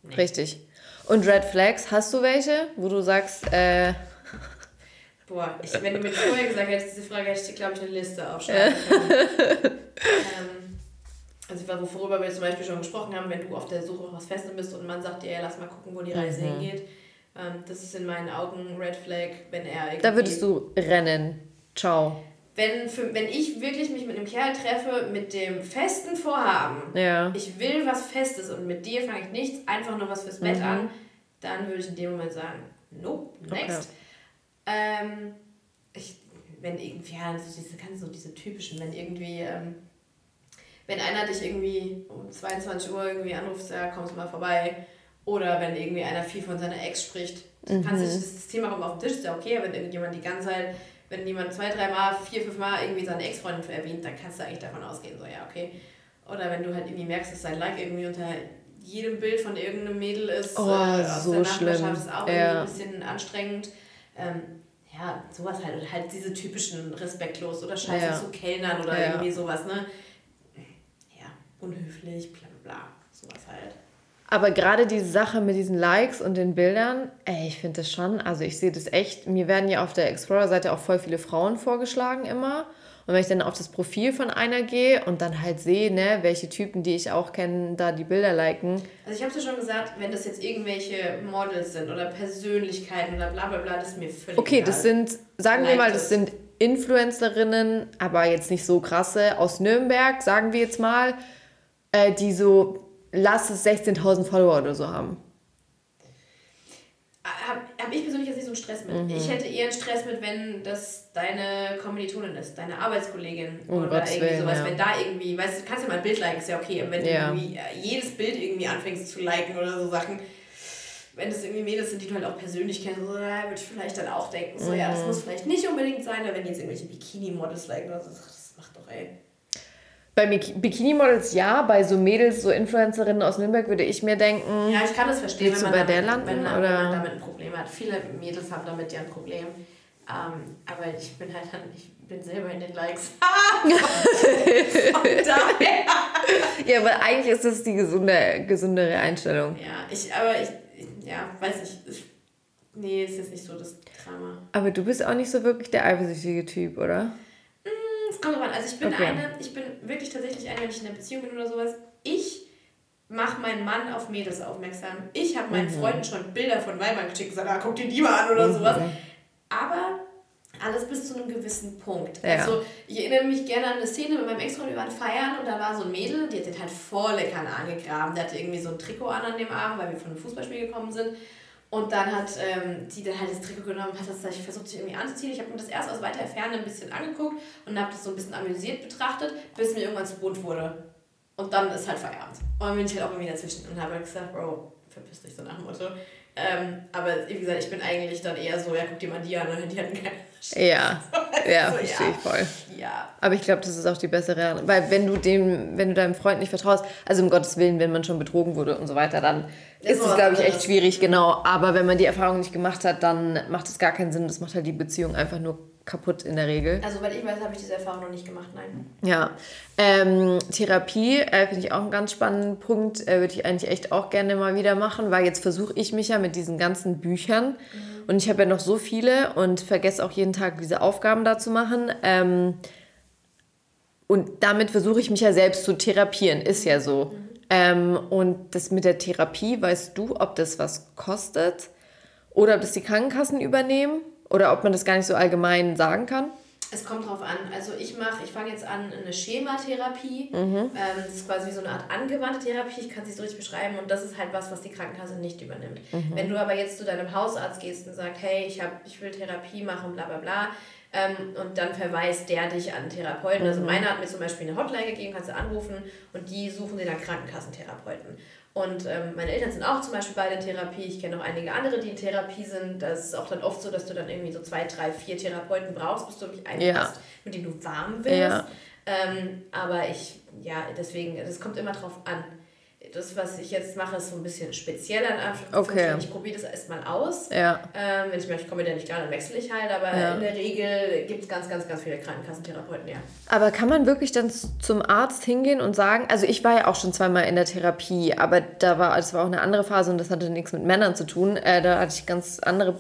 Nee. Richtig. Und Red Flags, hast du welche, wo du sagst, äh. Boah, ich, wenn du mir vorher gesagt hättest, diese Frage hätte ich dir, glaube ich, eine Liste aufschreiben können. ähm, also, worüber wir zum Beispiel schon gesprochen haben, wenn du auf der Suche nach was Festem bist und man sagt dir, ja, lass mal gucken, wo die Reise mhm. hingeht. Ähm, das ist in meinen Augen Red Flag, wenn er irgendwie. Da würdest du rennen. Ciao wenn, für, wenn ich wirklich mich mit einem Kerl treffe mit dem festen Vorhaben, ja. ich will was Festes und mit dir fange ich nichts, einfach nur was fürs Bett mhm. an, dann würde ich in dem Moment sagen, nope, next. Okay. Ähm, ich, wenn irgendwie, ja, so diese, ganz so diese typischen, wenn irgendwie, ähm, wenn einer dich irgendwie um 22 Uhr irgendwie anruft, ja, kommst du mal vorbei, oder wenn irgendwie einer viel von seiner Ex spricht, mhm. kannst du das Thema kommt auf den Tisch, ist ja okay, wenn irgendjemand die ganze Zeit wenn jemand zwei, dreimal, vier, fünf Mal irgendwie seine Ex-Freundin erwähnt, dann kannst du eigentlich davon ausgehen, so ja, okay. Oder wenn du halt irgendwie merkst, dass sein Like irgendwie unter jedem Bild von irgendeinem Mädel ist, oh, äh, aus so der Nachbarschaft ist auch ja. ein bisschen anstrengend. Ähm, ja, sowas halt. Und halt diese typischen respektlos oder scheiße ja. zu Kellnern oder ja. irgendwie sowas, ne? Ja, unhöflich, bla bla bla. Sowas halt. Aber gerade diese Sache mit diesen Likes und den Bildern, ey, ich finde das schon, also ich sehe das echt, mir werden ja auf der Explorer-Seite auch voll viele Frauen vorgeschlagen immer. Und wenn ich dann auf das Profil von einer gehe und dann halt sehe, ne, welche Typen, die ich auch kenne, da die Bilder liken. Also ich habe es ja schon gesagt, wenn das jetzt irgendwelche Models sind oder Persönlichkeiten oder bla bla bla, das ist mir völlig Okay, egal. das sind, sagen like wir mal, das sind Influencerinnen, aber jetzt nicht so krasse, aus Nürnberg, sagen wir jetzt mal, äh, die so lass es 16.000 Follower oder so haben. Habe hab ich persönlich jetzt nicht so einen Stress mit. Mhm. Ich hätte eher einen Stress mit, wenn das deine Kommilitonin ist, deine Arbeitskollegin oh, oder Gottes irgendwie sowas. Ja. Wenn da irgendwie, weißt du, kannst ja mal ein Bild liken, ist ja okay. Aber wenn ja. du irgendwie äh, jedes Bild irgendwie anfängst zu liken oder so Sachen, wenn das irgendwie Mädels sind, die du halt auch persönlich kennst, so, würde ich vielleicht dann auch denken, so, mhm. ja, das mhm. muss vielleicht nicht unbedingt sein, aber wenn jetzt irgendwelche Bikini-Models liken oder so, das macht doch, ey. Bei Bikini-Models ja, bei so Mädels, so Influencerinnen aus Nürnberg würde ich mir denken. Ja, ich kann das verstehen, wenn man, bei der landen, wenn, oder? wenn man damit ein Problem hat. Viele Mädels haben damit ja ein Problem. Ähm, aber ich bin halt dann, ich bin selber in den Likes. Ja, aber eigentlich ist das die gesunde, gesundere Einstellung. Ja, ich, aber ich, ja, weiß nicht. Nee, ist jetzt nicht so das Drama. Aber du bist auch nicht so wirklich der eifersüchtige Typ, oder? Es kommt drauf an. Also ich bin okay. eine, ich bin wirklich tatsächlich eine, wenn ich in einer Beziehung bin oder sowas, ich mache meinen Mann auf Mädels aufmerksam. Ich habe meinen mhm. Freunden schon Bilder von Weibern geschickt und gesagt, ah, guck dir die mal an oder mhm. sowas. Aber alles bis zu einem gewissen Punkt. Ja. Also ich erinnere mich gerne an eine Szene mit meinem Ex-Freund, wir waren feiern und da war so ein Mädel, die hat den halt voll lecker angegraben. Der hatte irgendwie so ein Trikot an an dem Abend, weil wir von einem Fußballspiel gekommen sind. Und dann hat ähm, die dann halt das Trikot genommen, hat das ich versucht, sich irgendwie anzuziehen. Ich habe mir das erst aus weiter Ferne ein bisschen angeguckt und habe das so ein bisschen amüsiert betrachtet, bis mir irgendwann zu bunt wurde. Und dann ist halt Feierabend. Und dann bin ich halt auch irgendwie dazwischen und habe gesagt, Bro, verpiss dich so nach dem Motto. Ähm, aber wie gesagt, ich bin eigentlich dann eher so, ja, guck dir mal die an, die hatten keine Ja, ja, So, verstehe ja. ich voll. Ja. Aber ich glaube, das ist auch die bessere, weil wenn du dem, wenn du deinem Freund nicht vertraust, also um Gottes Willen, wenn man schon betrogen wurde und so weiter, dann ist ist es, glaube ich, echt schwierig, genau. Aber wenn man die Erfahrung nicht gemacht hat, dann macht es gar keinen Sinn. Das macht halt die Beziehung einfach nur kaputt in der Regel. Also, weil ich weiß, habe ich diese Erfahrung noch nicht gemacht, nein. Ja, ähm, Therapie äh, finde ich auch einen ganz spannenden Punkt. Äh, Würde ich eigentlich echt auch gerne mal wieder machen, weil jetzt versuche ich mich ja mit diesen ganzen Büchern und ich habe ja noch so viele und vergesse auch jeden Tag diese Aufgaben da zu machen. Ähm, und damit versuche ich mich ja selbst zu therapieren, ist ja so. Ähm, und das mit der Therapie, weißt du, ob das was kostet oder ob das die Krankenkassen übernehmen oder ob man das gar nicht so allgemein sagen kann? Es kommt drauf an. Also ich mache, ich fange jetzt an eine Schematherapie. Mhm. Ähm, das ist quasi wie so eine Art angewandte Therapie. Ich kann es nicht so richtig beschreiben. Und das ist halt was, was die Krankenkasse nicht übernimmt. Mhm. Wenn du aber jetzt zu deinem Hausarzt gehst und sagst, hey, ich, hab, ich will Therapie machen, bla bla bla, ähm, und dann verweist der dich an Therapeuten. Mhm. Also meiner hat mir zum Beispiel eine Hotline gegeben, kannst du anrufen und die suchen dir dann Krankenkassentherapeuten. Und ähm, meine Eltern sind auch zum Beispiel beide in Therapie. Ich kenne auch einige andere, die in Therapie sind. Das ist auch dann oft so, dass du dann irgendwie so zwei, drei, vier Therapeuten brauchst, bis du wirklich einen Ja. hast, mit dem du warm wirst. Ja. Ähm, aber ich, ja, deswegen, das kommt immer drauf an. Das, was ich jetzt mache, ist so ein bisschen spezieller. Okay. Ich probiere das erstmal aus. Ja. Ähm, wenn ich merke, ich komme der nicht klar, dann wechsle ich halt. Aber Ja. in der Regel gibt es ganz, ganz, ganz viele Krankenkassentherapeuten, ja. Aber kann man wirklich dann zum Arzt hingehen und sagen, also ich war ja auch schon zweimal in der Therapie, aber da war, das war auch eine andere Phase und das hatte nichts mit Männern zu tun. Äh, da hatte ich ganz andere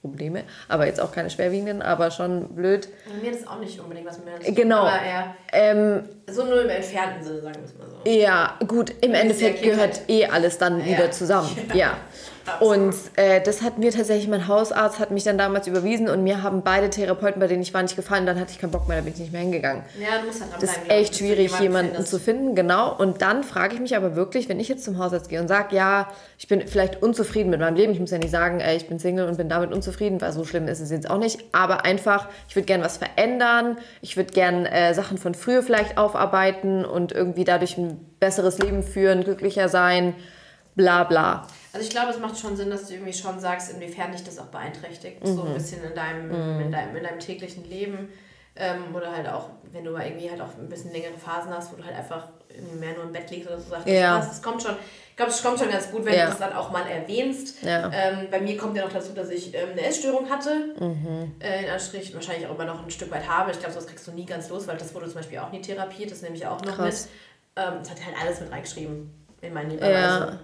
Probleme, aber jetzt auch keine schwerwiegenden, aber schon blöd. Mir das auch nicht unbedingt was mit Männern zu tun. Genau. Aber ja, Ähm, so nur im entfernten Sinne, sagen wir es mal so. ja, gut, im Ist Endeffekt gehört eh alles dann Ja. wieder zusammen. Ja. Ja. Und äh, das hat mir tatsächlich, mein Hausarzt hat mich dann damals überwiesen und mir haben beide Therapeuten, bei denen ich war, nicht gefallen. Dann hatte ich keinen Bock mehr, da bin ich nicht mehr hingegangen. Ja, du musst halt Das ist echt schwierig, jemanden findest. zu finden, genau. Und dann frage ich mich aber wirklich, wenn ich jetzt zum Hausarzt gehe und sage, ja, ich bin vielleicht unzufrieden mit meinem Leben, ich muss ja nicht sagen, ey, ich bin Single und bin damit unzufrieden, weil so schlimm ist es jetzt auch nicht, aber einfach, ich würde gerne was verändern, ich würde gerne äh, Sachen von früher vielleicht aufarbeiten und irgendwie dadurch ein besseres Leben führen, glücklicher sein, bla bla. Also ich glaube, es macht schon Sinn, dass du irgendwie schon sagst, inwiefern dich das auch beeinträchtigt. So Mhm. ein bisschen in deinem, in deinem, in deinem täglichen Leben. Ähm, oder halt auch, wenn du mal irgendwie halt auch ein bisschen längere Phasen hast, wo du halt einfach irgendwie mehr nur im Bett liegst oder so sagst, Ja. das, das kommt schon, ich glaube, es kommt schon ganz gut, wenn Ja. du das dann auch mal erwähnst. Ja. Ähm, bei mir kommt ja noch dazu, dass ich ähm, eine Essstörung hatte. Mhm. Äh, in Anstrich wahrscheinlich auch immer noch ein Stück weit habe. Ich glaube, sowas kriegst du nie ganz los, weil das wurde zum Beispiel auch nie therapiert. Das nehme ich auch noch Krass. mit. Ähm, das hat halt alles mit reingeschrieben in meine Ja.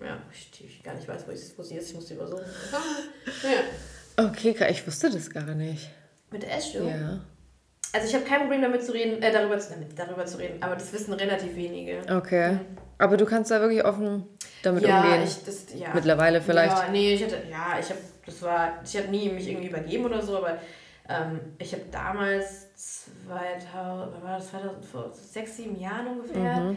Ja, ich, ich gar nicht weiß, wo, ich, wo sie ist. Ich muss sie übersuchen. ja. Okay, ich wusste das gar nicht. Mit der Essstörung? Ja. Also ich habe kein Problem damit zu reden, äh, darüber, zu, damit, darüber zu reden, aber das wissen relativ wenige. Okay. Aber du kannst da wirklich offen damit ja, umgehen. ich, das, ja. Mittlerweile vielleicht. Ja, nee, ich hatte, ja, ich habe, das war, ich habe nie mich irgendwie übergeben oder so, aber ähm, ich habe damals 2000, wann war das 2000, vor sechs, sieben Jahren ungefähr, Mhm.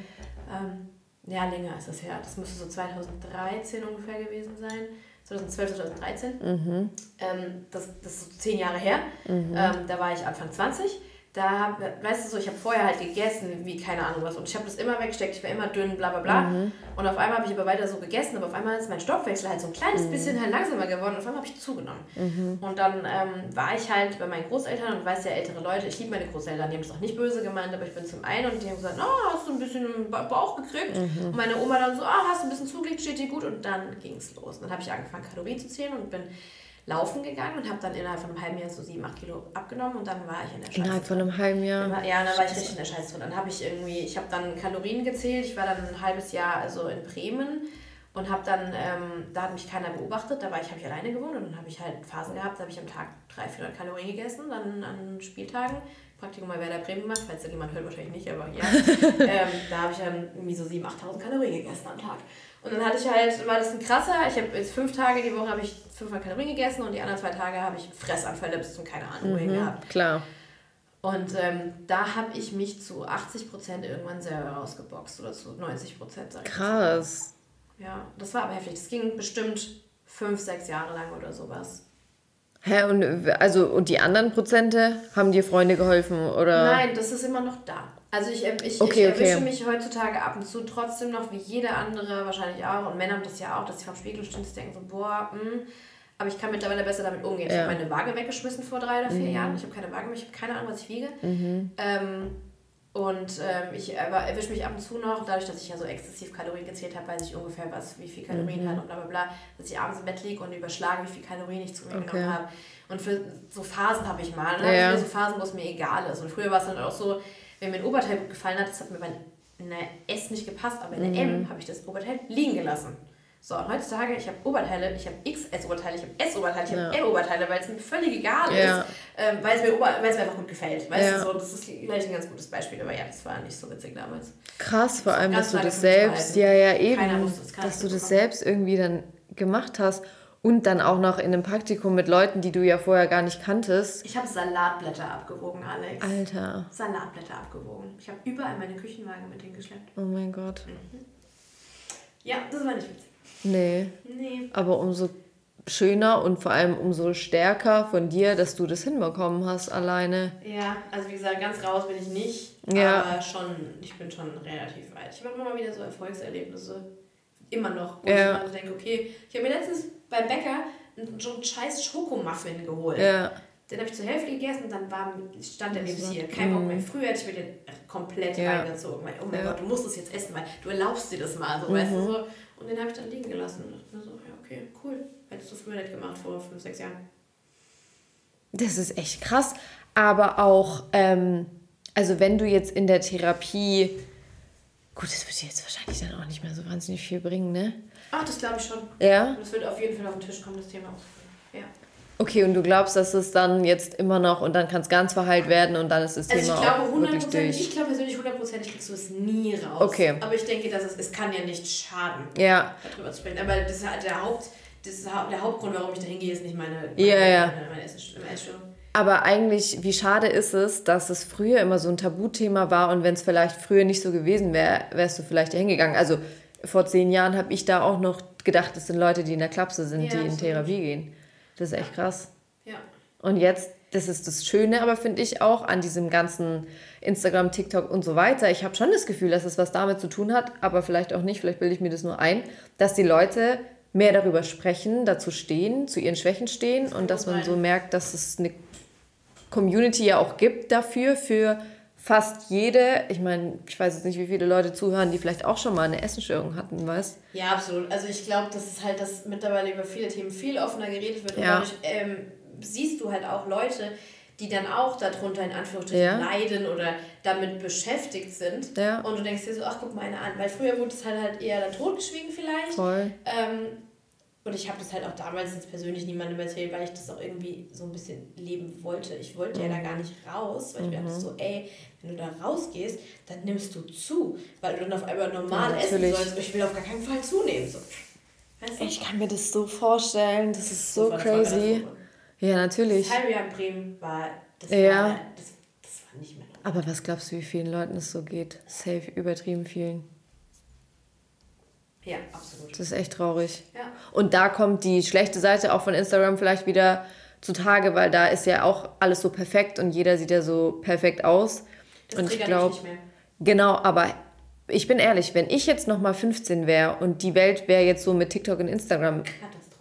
ähm, ja, länger ist das her, das müsste so 2013 ungefähr gewesen sein, 2012, 2013, Mhm. ähm, das, das ist so zehn Jahre her, ähm, da war ich Anfang 20. Da, weißt du so, ich habe vorher halt gegessen, wie keine Ahnung was. Und ich habe das immer weggesteckt, ich war immer dünn, bla bla bla. Und auf einmal habe ich aber weiter so gegessen, aber auf einmal ist mein Stoffwechsel halt so ein kleines bisschen halt langsamer geworden. Und auf einmal habe ich zugenommen. Und dann ähm, war ich halt bei meinen Großeltern und weiß ja, ältere Leute, ich liebe meine Großeltern, die haben das auch nicht böse gemeint, aber ich bin zum einen und die haben gesagt, oh, hast du ein bisschen Bauch gekriegt? Und meine Oma dann so, ah, hast du ein bisschen zugelegt, steht dir gut. Und dann ging es los. Und dann habe ich angefangen, Kalorien zu zählen und bin laufen gegangen und habe dann innerhalb von einem halben Jahr so 7, 8 Kilo abgenommen und dann war ich in der Scheiße. Innerhalb von einem halben Jahr. Ja, dann war ich richtig in der Scheiße drin. Dann habe ich irgendwie, ich habe dann Kalorien gezählt. Ich war dann ein halbes Jahr also in Bremen und habe dann, ähm, da hat mich keiner beobachtet. Da war ich, habe ich alleine gewohnt und dann habe ich halt Phasen gehabt, da habe ich am Tag 300, 400 Kalorien gegessen, dann an Spieltagen. Praktikum mal Werder Bremen gemacht, falls da jemand hört, wahrscheinlich nicht, aber ja. ähm, da habe ich dann irgendwie so 7.000, 8.000 Kalorien gegessen am Tag. Und dann hatte ich halt, war das ein krasser, ich habe jetzt fünf Tage die Woche habe ich 500 Kalorien gegessen und die anderen zwei Tage habe ich Fressanfälle bis zum keine Ahnung wohin gehabt. Klar. Und ähm, da habe ich mich zu 80% irgendwann selber rausgeboxt oder zu 90%, sag ich jetzt mal. Krass. Ja, das war aber heftig. Das ging bestimmt fünf, sechs Jahre lang oder sowas. Hä, und, also, und die anderen Prozente, haben dir Freunde geholfen? Oder? Nein, das ist immer noch da. Also ich, ähm, ich, Okay, ich erwische okay. mich heutzutage ab und zu trotzdem noch, wie jeder andere wahrscheinlich auch, und Männer haben das ja auch, dass sie vom Spiegel stehen und denken so, boah, mh. aber ich kann mittlerweile besser damit umgehen. Ich Ja. Mhm. habe meine Waage weggeschmissen vor drei oder vier Jahren. Ich habe keine Waage mehr, ich habe keine Ahnung, was ich wiege. Ähm, und ähm, ich aber erwische mich ab und zu noch, dadurch, dass ich ja so exzessiv Kalorien gezählt habe, weiß ich ungefähr, was, wie viel Kalorien Mhm. hat und bla bla bla, dass ich abends im Bett liege und überschlage, wie viel Kalorien ich zu mir Okay. genommen habe. Und für so Phasen habe ich mal, ne? Ja, so Phasen, wo es mir egal ist. Und früher war es dann auch so, wenn mir ein Oberteil gut gefallen hat, das hat mir bei einer S nicht gepasst, aber in der Mhm. M habe ich das Oberteil liegen gelassen. So, und heutzutage, ich habe Oberteile, ich habe XS-Oberteile, ich habe S-Oberteile, ich habe Ja. M-Oberteile, weil es mir völlig egal Ja. ist, ähm, weil, es mir, Ober- mir einfach gut gefällt. Weißt Ja. du, so, das ist vielleicht ein ganz gutes Beispiel, aber ja, das war nicht so witzig damals. Krass, vor allem, dass du das selbst, ja, ja, eben, dass du das selbst irgendwie dann gemacht hast und dann auch noch in einem Praktikum mit Leuten, die du ja vorher gar nicht kanntest. Ich habe Salatblätter abgewogen, Alex. Alter, Salatblätter abgewogen. Ich habe überall meine Küchenwaage mit hingeschleppt. oh mein Gott. Ja, das war nicht witzig. Nee, Nee. aber umso schöner und vor allem umso stärker von dir, dass du das hinbekommen hast alleine. Ja, also wie gesagt, ganz raus bin ich nicht, Ja. aber schon, ich bin schon relativ weit. Ich habe immer mal wieder so Erfolgserlebnisse, immer noch, wo Ja. ich immer so denke, okay, ich habe mir letztens beim Bäcker einen, so einen scheiß Schokomuffin geholt. Ja, Den habe ich zur Hälfte gegessen und dann war, stand der neben hier. Kein Bock mehr. Früher hätte ich mir den komplett Mhm. Ja. reingezogen. Weil, oh mein Ja. Gott, du musst es jetzt essen, weil du erlaubst dir das mal. So, Mhm. weißt du, so. Und den habe ich dann liegen gelassen. Und dachte mir so, ja, okay, cool. Hättest du früher nicht gemacht, vor fünf, sechs Jahren. das ist echt krass. Aber auch, ähm, also wenn du jetzt in der Therapie, gut, das wird dir jetzt wahrscheinlich dann auch nicht mehr so wahnsinnig viel bringen, ne? Ach, das glaube ich schon. Ja? Das wird auf jeden Fall auf den Tisch kommen, das Thema. Ja. Okay, und du glaubst, dass es dann jetzt immer noch und dann kann es ganz verheilt werden und dann ist das Also Thema ich glaube auch wirklich durch. ich glaube persönlich hundertprozentig kriegst du es nie raus. Okay. Aber ich denke, dass es, es kann ja nicht schaden, Ja, darüber zu sprechen. Aber das ist halt der Haupt, das ist der Hauptgrund, warum ich da hingehe, ist nicht meine, meine, Ja, ja. meine, meine Essens- meine Essstörung. aber eigentlich, wie schade ist es, dass es früher immer so ein Tabuthema war und wenn es vielleicht früher nicht so gewesen wäre, wärst du vielleicht hingegangen. Also vor zehn Jahren habe ich da auch noch gedacht, das sind Leute, die in der Klapse sind, Ja, die in. Therapie gehen. Das ist echt krass. Ja. Und jetzt, das ist das Schöne, aber finde ich auch an diesem ganzen Instagram, TikTok und so weiter. Ich habe schon das Gefühl, dass es was damit zu tun hat, aber vielleicht auch nicht, vielleicht bilde ich mir das nur ein, dass die Leute mehr darüber sprechen, dazu stehen, zu ihren Schwächen stehen und dass man so merkt, dass es eine Community ja auch gibt dafür, für fast jede, ich meine, ich weiß jetzt nicht, wie viele Leute zuhören, die vielleicht auch schon mal eine Essensstörung hatten, weißt Ja, absolut. Also ich glaube, dass es halt, dass mittlerweile über viele Themen viel offener geredet wird. Und Ja. dadurch ähm, siehst du halt auch Leute, die dann auch darunter in Anführungsstrichen Ja. leiden oder damit beschäftigt sind. Ja. Und du denkst dir so, ach, guck mal eine an. Weil früher wurde es halt, halt eher dann totgeschwiegen vielleicht. Voll. Ähm, und ich habe das halt auch damals jetzt persönlich niemandem erzählt, weil ich das auch irgendwie so ein bisschen leben wollte. Ich wollte ja Mhm. da gar nicht raus, weil ich mir dachte so, ey, wenn du da rausgehst, dann nimmst du zu, weil du dann auf einmal normal Ja, essen sollst. Ich will auf gar keinen Fall zunehmen. So. Weißt du? Ich kann mir das so vorstellen, das ist so crazy. Ja, natürlich. Das halbe Jahr in Bremen war, das Ja. war, das, das war nicht mehr normal. Aber was glaubst du, wie vielen Leuten es so geht? Safe, übertrieben vielen. Ja, absolut. Das ist echt traurig. Ja. Und da kommt die schlechte Seite auch von Instagram vielleicht wieder zutage, weil da ist ja auch alles so perfekt und jeder sieht ja so perfekt aus. Das und ich glaube, nicht mehr. genau, aber ich bin ehrlich, wenn ich jetzt noch mal 15 wäre und die Welt wäre jetzt so mit TikTok und Instagram,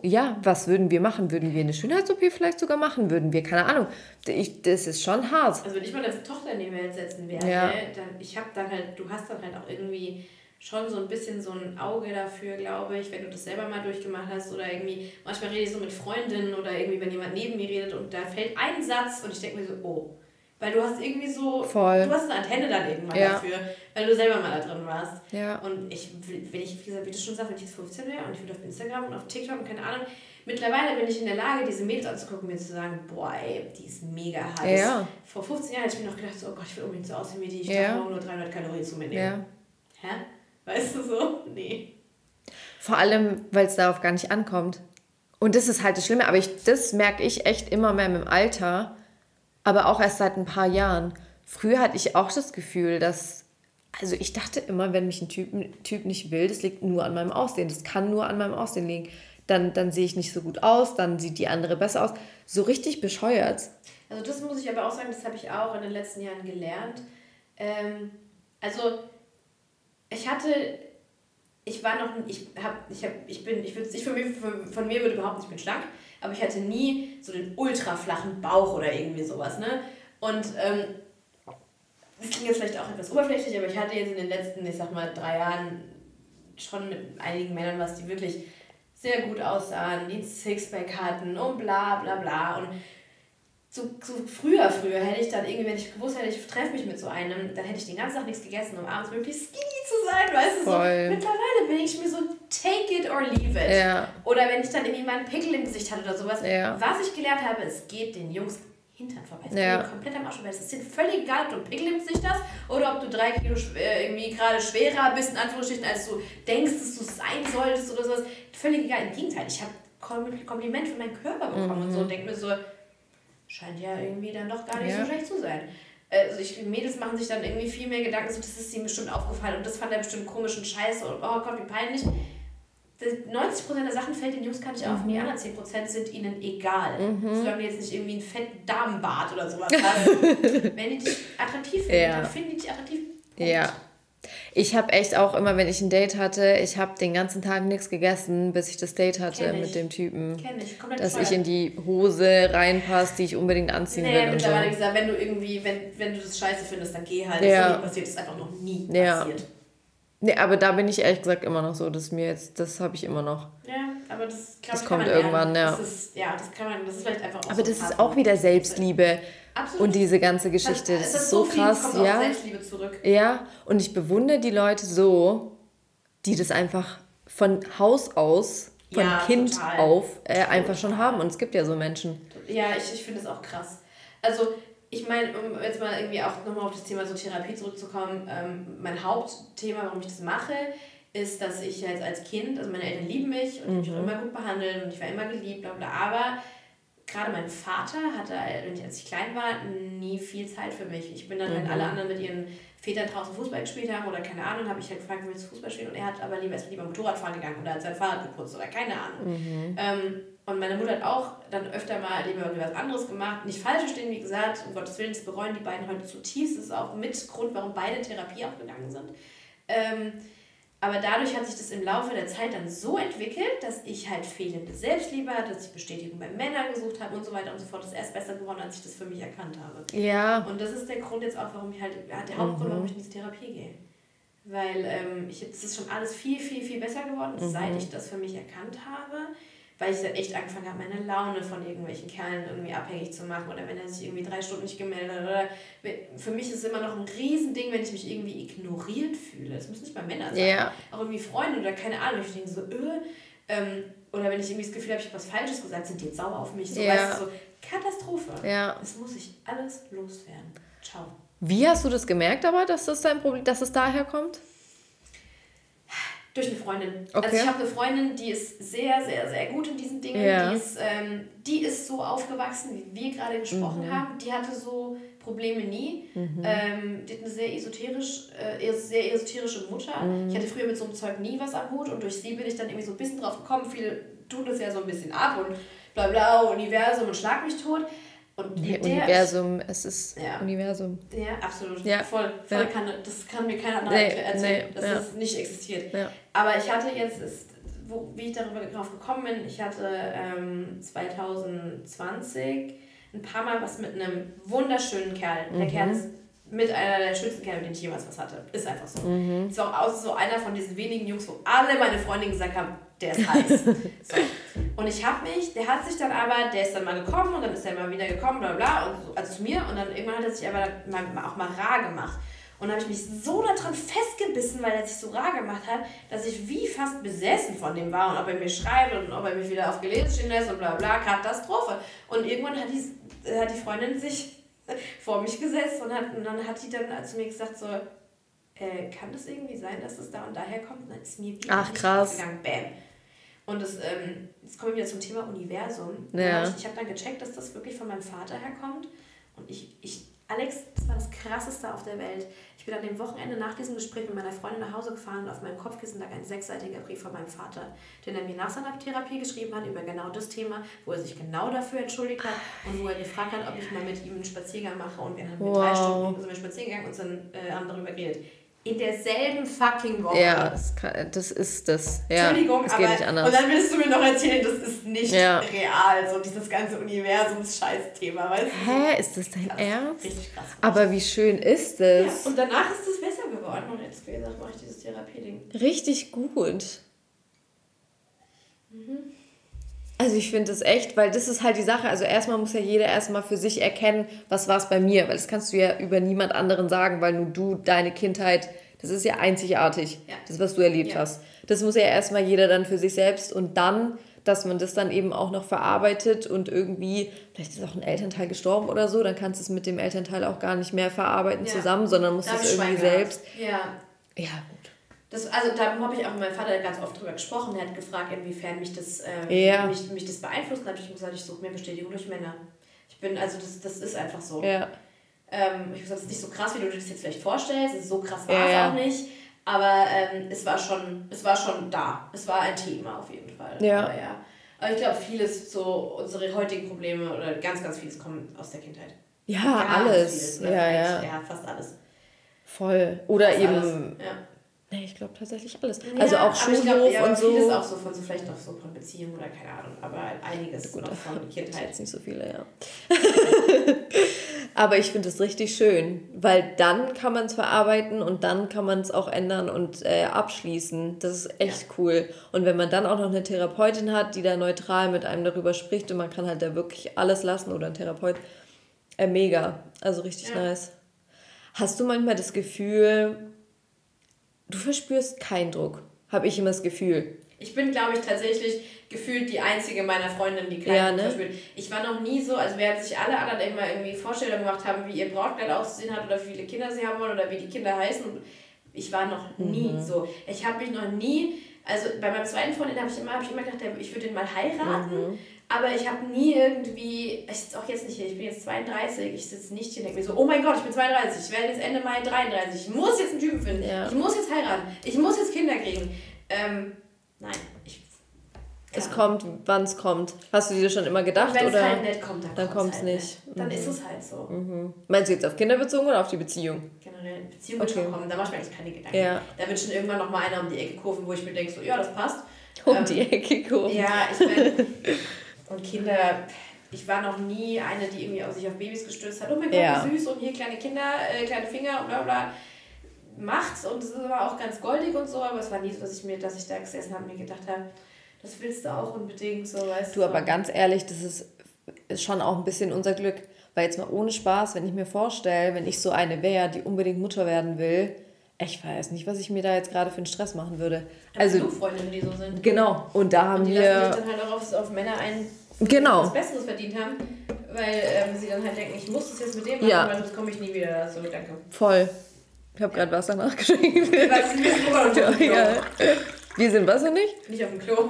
ja, was würden wir machen? Würden wir eine Schönheits-OP vielleicht sogar machen? Würden wir, keine Ahnung. Ich, das ist schon hart. Also wenn ich meine Tochter in die Welt setzen werde, Ja. dann ich habe dann halt, du hast dann halt auch irgendwie schon so ein bisschen so ein Auge dafür, glaube ich, wenn du das selber mal durchgemacht hast oder irgendwie, manchmal rede ich so mit Freundinnen oder irgendwie, wenn jemand neben mir redet und da fällt ein Satz und ich denke mir so, oh. Weil du hast irgendwie so, Voll. du hast eine Antenne dann irgendwann Ja. dafür, weil du selber mal da drin warst. Ja. Und ich will, wenn ich, wie gesagt, wie du schon sagst, wenn ich jetzt 15 wäre und ich will auf Instagram und auf TikTok und keine Ahnung, mittlerweile bin ich in der Lage, diese Mädels anzugucken und mir zu sagen, boah, ey, die ist mega heiß. Ja. Vor 15 Jahren hätte ich mir noch gedacht, so, oh Gott, ich will unbedingt so aussehen wie die, ich Ja. darf nur 300 Kalorien zu mir nehmen. Ja. Hä? Weißt du so? Nee. Vor allem, weil es darauf gar nicht ankommt. Und das ist halt das Schlimme, aber ich, das merke ich echt immer mehr im Alter, aber auch erst seit ein paar Jahren. Früher hatte ich auch das Gefühl, dass, also ich dachte immer, wenn mich ein Typ, typ nicht will, das liegt nur an meinem Aussehen, das kann nur an meinem Aussehen liegen. Dann, dann sehe ich nicht so gut aus, dann sieht die andere besser aus. So richtig bescheuert. Also das muss ich aber auch sagen, das habe ich auch in den letzten Jahren gelernt. Ähm, also, ich hatte, ich war noch, ich hab, ich hab, ich bin, ich würde, ich von mir, von mir würde überhaupt nicht, ich bin schlank, aber ich hatte nie so den ultra flachen Bauch oder irgendwie sowas, ne? Und, ähm, das klingt jetzt vielleicht auch etwas oberflächlich, aber ich hatte jetzt in den letzten, ich sag mal, drei Jahren schon mit einigen Männern was, die wirklich sehr gut aussahen, die Sixpack hatten und bla bla bla. Und so, so früher, früher hätte ich dann irgendwie, wenn ich gewusst hätte, ich treffe mich mit so einem, dann hätte ich den ganzen Tag nichts gegessen, um abends möglichst skinny zu sein, weißt du? So, mittlerweile bin ich mir so, take it or leave it. Ja. Oder wenn ich dann irgendwie mal einen Pickel im Gesicht hatte oder sowas. Ja. Was ich gelernt habe, es geht den Jungs Hintern vorbei. Es ja. geht komplett am Arsch vorbei. Es ist völlig egal, ob du einen Pickel im Gesicht hast oder ob du drei Kilo äh, irgendwie gerade schwerer bist, in Anführungsstrichen, als du denkst, dass du sein solltest oder sowas. Völlig egal. Im Gegenteil, ich habe Kompliment für meinen Körper bekommen mhm. und so und denke mir so, scheint ja irgendwie dann doch gar nicht ja. so schlecht zu sein. Also ich, Mädels machen sich dann irgendwie viel mehr Gedanken, so, das ist ihm bestimmt aufgefallen und das fand er bestimmt komischen Scheiße und oh Gott, wie peinlich. 90% der Sachen fällt den Jungs gar nicht auf und die mhm. anderen 10% sind ihnen egal. Mhm. Solange die jetzt nicht irgendwie einen fetten Damenbart oder sowas haben. Wenn die dich attraktiv finden, ja. dann finden die dich attraktiv. Punkt. Ja. Ich habe echt auch immer, wenn ich ein Date hatte, ich habe den ganzen Tag nichts gegessen, bis ich das Date hatte mit dem Typen. Kenn ich, komplett Dass voll. ich in die Hose reinpasse, die ich unbedingt anziehen nee, will. mittlerweile so. gesagt, wenn du irgendwie, wenn, wenn du das scheiße findest, dann geh halt. Ja. Das ist nie passiert, das ist einfach noch nie ja. passiert. Nee, aber da bin ich ehrlich gesagt immer noch so, dass mir jetzt, das habe ich immer noch. Ja, aber das, das kommt irgendwann, ja. Das ist, ja, das kann man, das ist vielleicht einfach auch Aber so das ist auch wieder Selbstliebe. Absolut. Und diese ganze Geschichte, das, das ist so, viel, krass, kommt ja. Selbstliebe zurück. Ja, und ich bewundere die Leute so, die das einfach von Haus aus, von ja, Kind total. auf, äh, einfach schon haben. Und es gibt ja so Menschen. Ja, ich, ich finde es auch krass. Also ich meine, um jetzt mal irgendwie auch nochmal auf das Thema so Therapie zurückzukommen, ähm, mein Hauptthema, warum ich das mache, ist, dass ich jetzt als Kind, also meine Eltern lieben mich und mhm. mich auch immer gut behandelt und ich war immer geliebt, bla bla, aber gerade mein Vater hatte, als ich klein war, nie viel Zeit für mich. Ich bin dann, mhm. wenn alle anderen mit ihren Vätern draußen Fußball gespielt haben oder keine Ahnung, habe ich halt gefragt, willst du Fußball spielen? Und er hat aber lieber erst lieber Motorrad fahren gegangen oder hat sein Fahrrad geputzt oder keine Ahnung. Mhm. Ähm, und meine Mutter hat auch dann öfter mal lieber irgendwie was anderes gemacht. Nicht falsch verstehen, wie gesagt, um Gottes Willen, das bereuen die beiden heute zutiefst. Das ist auch mit Grund, warum beide Therapie auch gegangen sind. Ähm, aber dadurch hat sich das im Laufe der Zeit dann so entwickelt, dass ich halt fehlende Selbstliebe hatte, dass ich Bestätigung bei Männern gesucht habe und so weiter und so fort. Das ist erst besser geworden, als ich das für mich erkannt habe. Ja. Und das ist der Grund jetzt auch, warum ich halt, der Hauptgrund, mhm. warum ich in diese Therapie gehe. Weil ähm, ich, es ist schon alles viel, viel, viel besser geworden, mhm. seit ich das für mich erkannt habe weil ich dann echt angefangen habe, meine Laune von irgendwelchen Kerlen irgendwie abhängig zu machen oder wenn er sich irgendwie drei Stunden nicht gemeldet hat. Oder für mich ist es immer noch ein Riesending, wenn ich mich irgendwie ignoriert fühle. Das müssen nicht mal Männer sein. Yeah. Auch irgendwie Freunde oder keine Ahnung. Ich denke so, öh. Ähm, oder wenn ich irgendwie das Gefühl habe, ich habe was Falsches gesagt, sind die jetzt sauer auf mich. So, yeah. weißt du, so Katastrophe. Ja. Das muss ich alles loswerden. Ciao. Wie hast du das gemerkt aber, dass das dein Problem, dass es daher kommt? Durch eine Freundin. Also okay. Also ich habe eine Freundin, die ist sehr, sehr, sehr gut in diesen Dingen. Ja. Die, ist, ähm, die ist so aufgewachsen, wie wir gerade gesprochen mhm. haben. Die hatte so Probleme nie. Mhm. Ähm, die hat eine sehr esoterisch, äh, sehr esoterische Mutter. Mhm. Ich hatte früher mit so einem Zeug nie was am Hut und durch sie bin ich dann irgendwie so ein bisschen drauf gekommen. Viele tun das ja so ein bisschen ab und bla bla, Universum und schlag mich tot. Und nee, Universum, es ist ja. Universum. Ja, absolut. Ja. Voll. voll ja. Kann, das kann mir keiner nee, erzählen, nee, dass ja. das nicht existiert. Aber ich hatte jetzt, ist, wo, wie ich darüber drauf gekommen bin, ich hatte ähm, 2020 ein paar Mal was mit einem wunderschönen Kerl. Mhm. Der Kerl ist mit einer der schönsten Kerle, mit denen ich jemals was hatte. Ist einfach so. Mhm. Ist auch so einer von diesen wenigen Jungs, wo alle meine Freundinnen gesagt haben, der ist heiß. so. Und ich habe mich, der hat sich dann aber, der ist dann mal gekommen und dann ist er mal wieder gekommen, bla bla, und so, also zu mir und dann irgendwann hat er sich aber mal, auch mal rar gemacht. Und dann habe ich mich so daran festgebissen, weil er sich so rar gemacht hat, dass ich wie fast besessen von dem war und ob er mir schreibt und ob er mich wieder auf Gelesen stehen lässt und bla bla, Katastrophe. Und irgendwann hat die, hat die Freundin sich vor mich gesetzt und, hat, und dann hat die dann zu mir gesagt so, äh, kann das irgendwie sein, dass es da und daher kommt? Und dann ist mir wieder Ach, krass. gegangen, bam. Und das, ähm, jetzt kommen wir wieder zum Thema Universum. Ja. Ich, ich habe dann gecheckt, dass das wirklich von meinem Vater herkommt. Und ich, ich, Alex, das war das Krasseste auf der Welt. Ich bin an dem Wochenende nach diesem Gespräch mit meiner Freundin nach Hause gefahren und auf meinem Kopfkissen lag ein sechsseitiger Brief von meinem Vater, den er mir nach seiner Therapie geschrieben hat über genau das Thema, wo er sich genau dafür entschuldigt hat und wo er gefragt hat, ob ich mal mit ihm einen Spaziergang mache. Und wir haben mit drei Stunden sind wir spazieren gegangen und sind, äh, haben darüber geredet. In derselben fucking Woche. Ja, das, kann, das ist das. Ja, Entschuldigung, das aber geht nicht anders. und dann willst du mir noch erzählen, das ist nicht Ja. real, so dieses ganze Universums-Scheiß-Thema, weißt du? Hä, ist das dein Krass. Ernst? Richtig krass. Aber wie schön ist Ja, das? und danach ist es besser geworden und jetzt, wie gesagt, mache ich dieses Therapieding. Richtig gut. Also ich finde das echt, weil das ist halt die Sache. Also erstmal muss ja jeder erstmal für sich erkennen, was war es bei mir, weil das kannst du ja über niemand anderen sagen, weil nur du deine Kindheit, das ist ja einzigartig, Ja. das was du erlebt Ja. hast. Das muss ja erstmal jeder dann für sich selbst und dann, dass man das dann eben auch noch verarbeitet und irgendwie, vielleicht ist auch ein Elternteil gestorben oder so, dann kannst du es mit dem Elternteil auch gar nicht mehr verarbeiten Ja. zusammen, sondern musst es irgendwie selbst. Ja, Ja. Das, also da habe ich auch mit meinem Vater ganz oft drüber gesprochen. Er hat gefragt, inwiefern mich das, ähm, Ja. mich, mich das beeinflusst. Dann habe ich gesagt, ich suche mir Bestätigung durch Männer. Ich bin, also das, das ist einfach so. Ja. Ähm, ich habe gesagt, das ist nicht so krass, wie du dir das jetzt vielleicht vorstellst. Es ist So krass war Ja, es ja. auch nicht. Aber ähm, es, war schon, es war schon da. Es war ein Thema auf jeden Fall. Ja. Aber, ja. Aber ich glaube, vieles, so unsere heutigen Probleme oder ganz, ganz vieles kommen aus der Kindheit. Ja, Ganz alles. vieles, ne? Ja, ja. Ja, fast alles. Voll. Oder Fast eben, alles. Ja. Nee, ich glaube tatsächlich alles. also Ja, auch aber Schulhof glaub, ja, und Vieles so. auch so von so vielleicht noch so von Beziehungen oder keine Ahnung, aber einiges noch von Kindheit. Jetzt nicht so viele, ja. Aber ich finde es richtig schön, weil dann kann man es verarbeiten und dann kann man es auch ändern und äh, abschließen. Das ist echt cool. Und wenn man dann auch noch eine Therapeutin hat, die da neutral mit einem darüber spricht und man kann halt da wirklich alles lassen oder ein Therapeut, äh, mega. Also richtig Ja. nice. Hast du manchmal das Gefühl, du verspürst keinen Druck? Habe ich immer das Gefühl. Ich bin, glaube ich, tatsächlich gefühlt die einzige meiner Freundinnen, die keinen Ja, Druck ne? verspürt. Ich war noch nie so, also während sich alle anderen immer irgendwie Vorstellungen gemacht haben, wie ihr Brautkleid auszusehen hat oder wie viele Kinder sie haben wollen oder wie die Kinder heißen. Ich war noch nie Mhm. so. Ich habe mich noch nie, also bei meinem zweiten Freundin habe ich immer, hab ich immer gedacht, ich würde den mal heiraten. Mhm. Aber ich habe nie irgendwie, ich sitze auch jetzt nicht hier, ich bin jetzt 32, ich sitze nicht hier und denke mir so, oh mein Gott, ich bin 32, ich werde jetzt Ende Mai 33, ich muss jetzt einen Typen finden, Ja. ich muss jetzt heiraten, ich muss jetzt Kinder kriegen. Ähm, nein, ich. Es kommt, wann es kommt. Hast du dir das schon immer gedacht? Wenn es halt nicht kommt, dann, dann kommt's kommt's halt nicht. Dann Mhm. ist es halt so. Mhm. Meinst du jetzt auf Kinder bezogen oder auf die Beziehung? Generell, Beziehung wird Okay. schon kommen, da mache ich mir eigentlich keine Gedanken. Ja. Da wird schon irgendwann noch mal einer um die Ecke kurven, wo ich mir denke, so, ja, das passt. Um Ähm, die Ecke gucken. Ja, ich meine, und Kinder, ich war noch nie eine, die irgendwie auf sich auf Babys gestürzt hat. Oh mein Gott, Ja. wie süß und hier kleine Kinder, äh, kleine Finger und bla bla. Macht's und es war auch ganz goldig und so, aber es war nie so, dass ich mir, dass ich da gesessen habe und mir gedacht habe, das willst du auch unbedingt so, weißt Du, aber ganz ehrlich, das ist, ist schon auch ein bisschen unser Glück. Weil jetzt mal ohne Spaß, wenn ich mir vorstelle, wenn ich so eine wäre, die unbedingt Mutter werden will, ich weiß nicht, was ich mir da jetzt gerade für einen Stress machen würde. Also, Also, Freundinnen, die so sind. genau. Und da haben Und die lassen wir. sich dann halt auch auf, auf Männer ein, die Genau. was Besseres verdient haben, weil ähm, sie dann halt denken, ich muss das jetzt mit dem machen, Ja. weil sonst komme ich nie wieder dazu. Danke. Voll. Ich habe gerade Wasser nachgeschenkt. Wir. Wir sind Wasser nicht? Nicht auf dem Klo.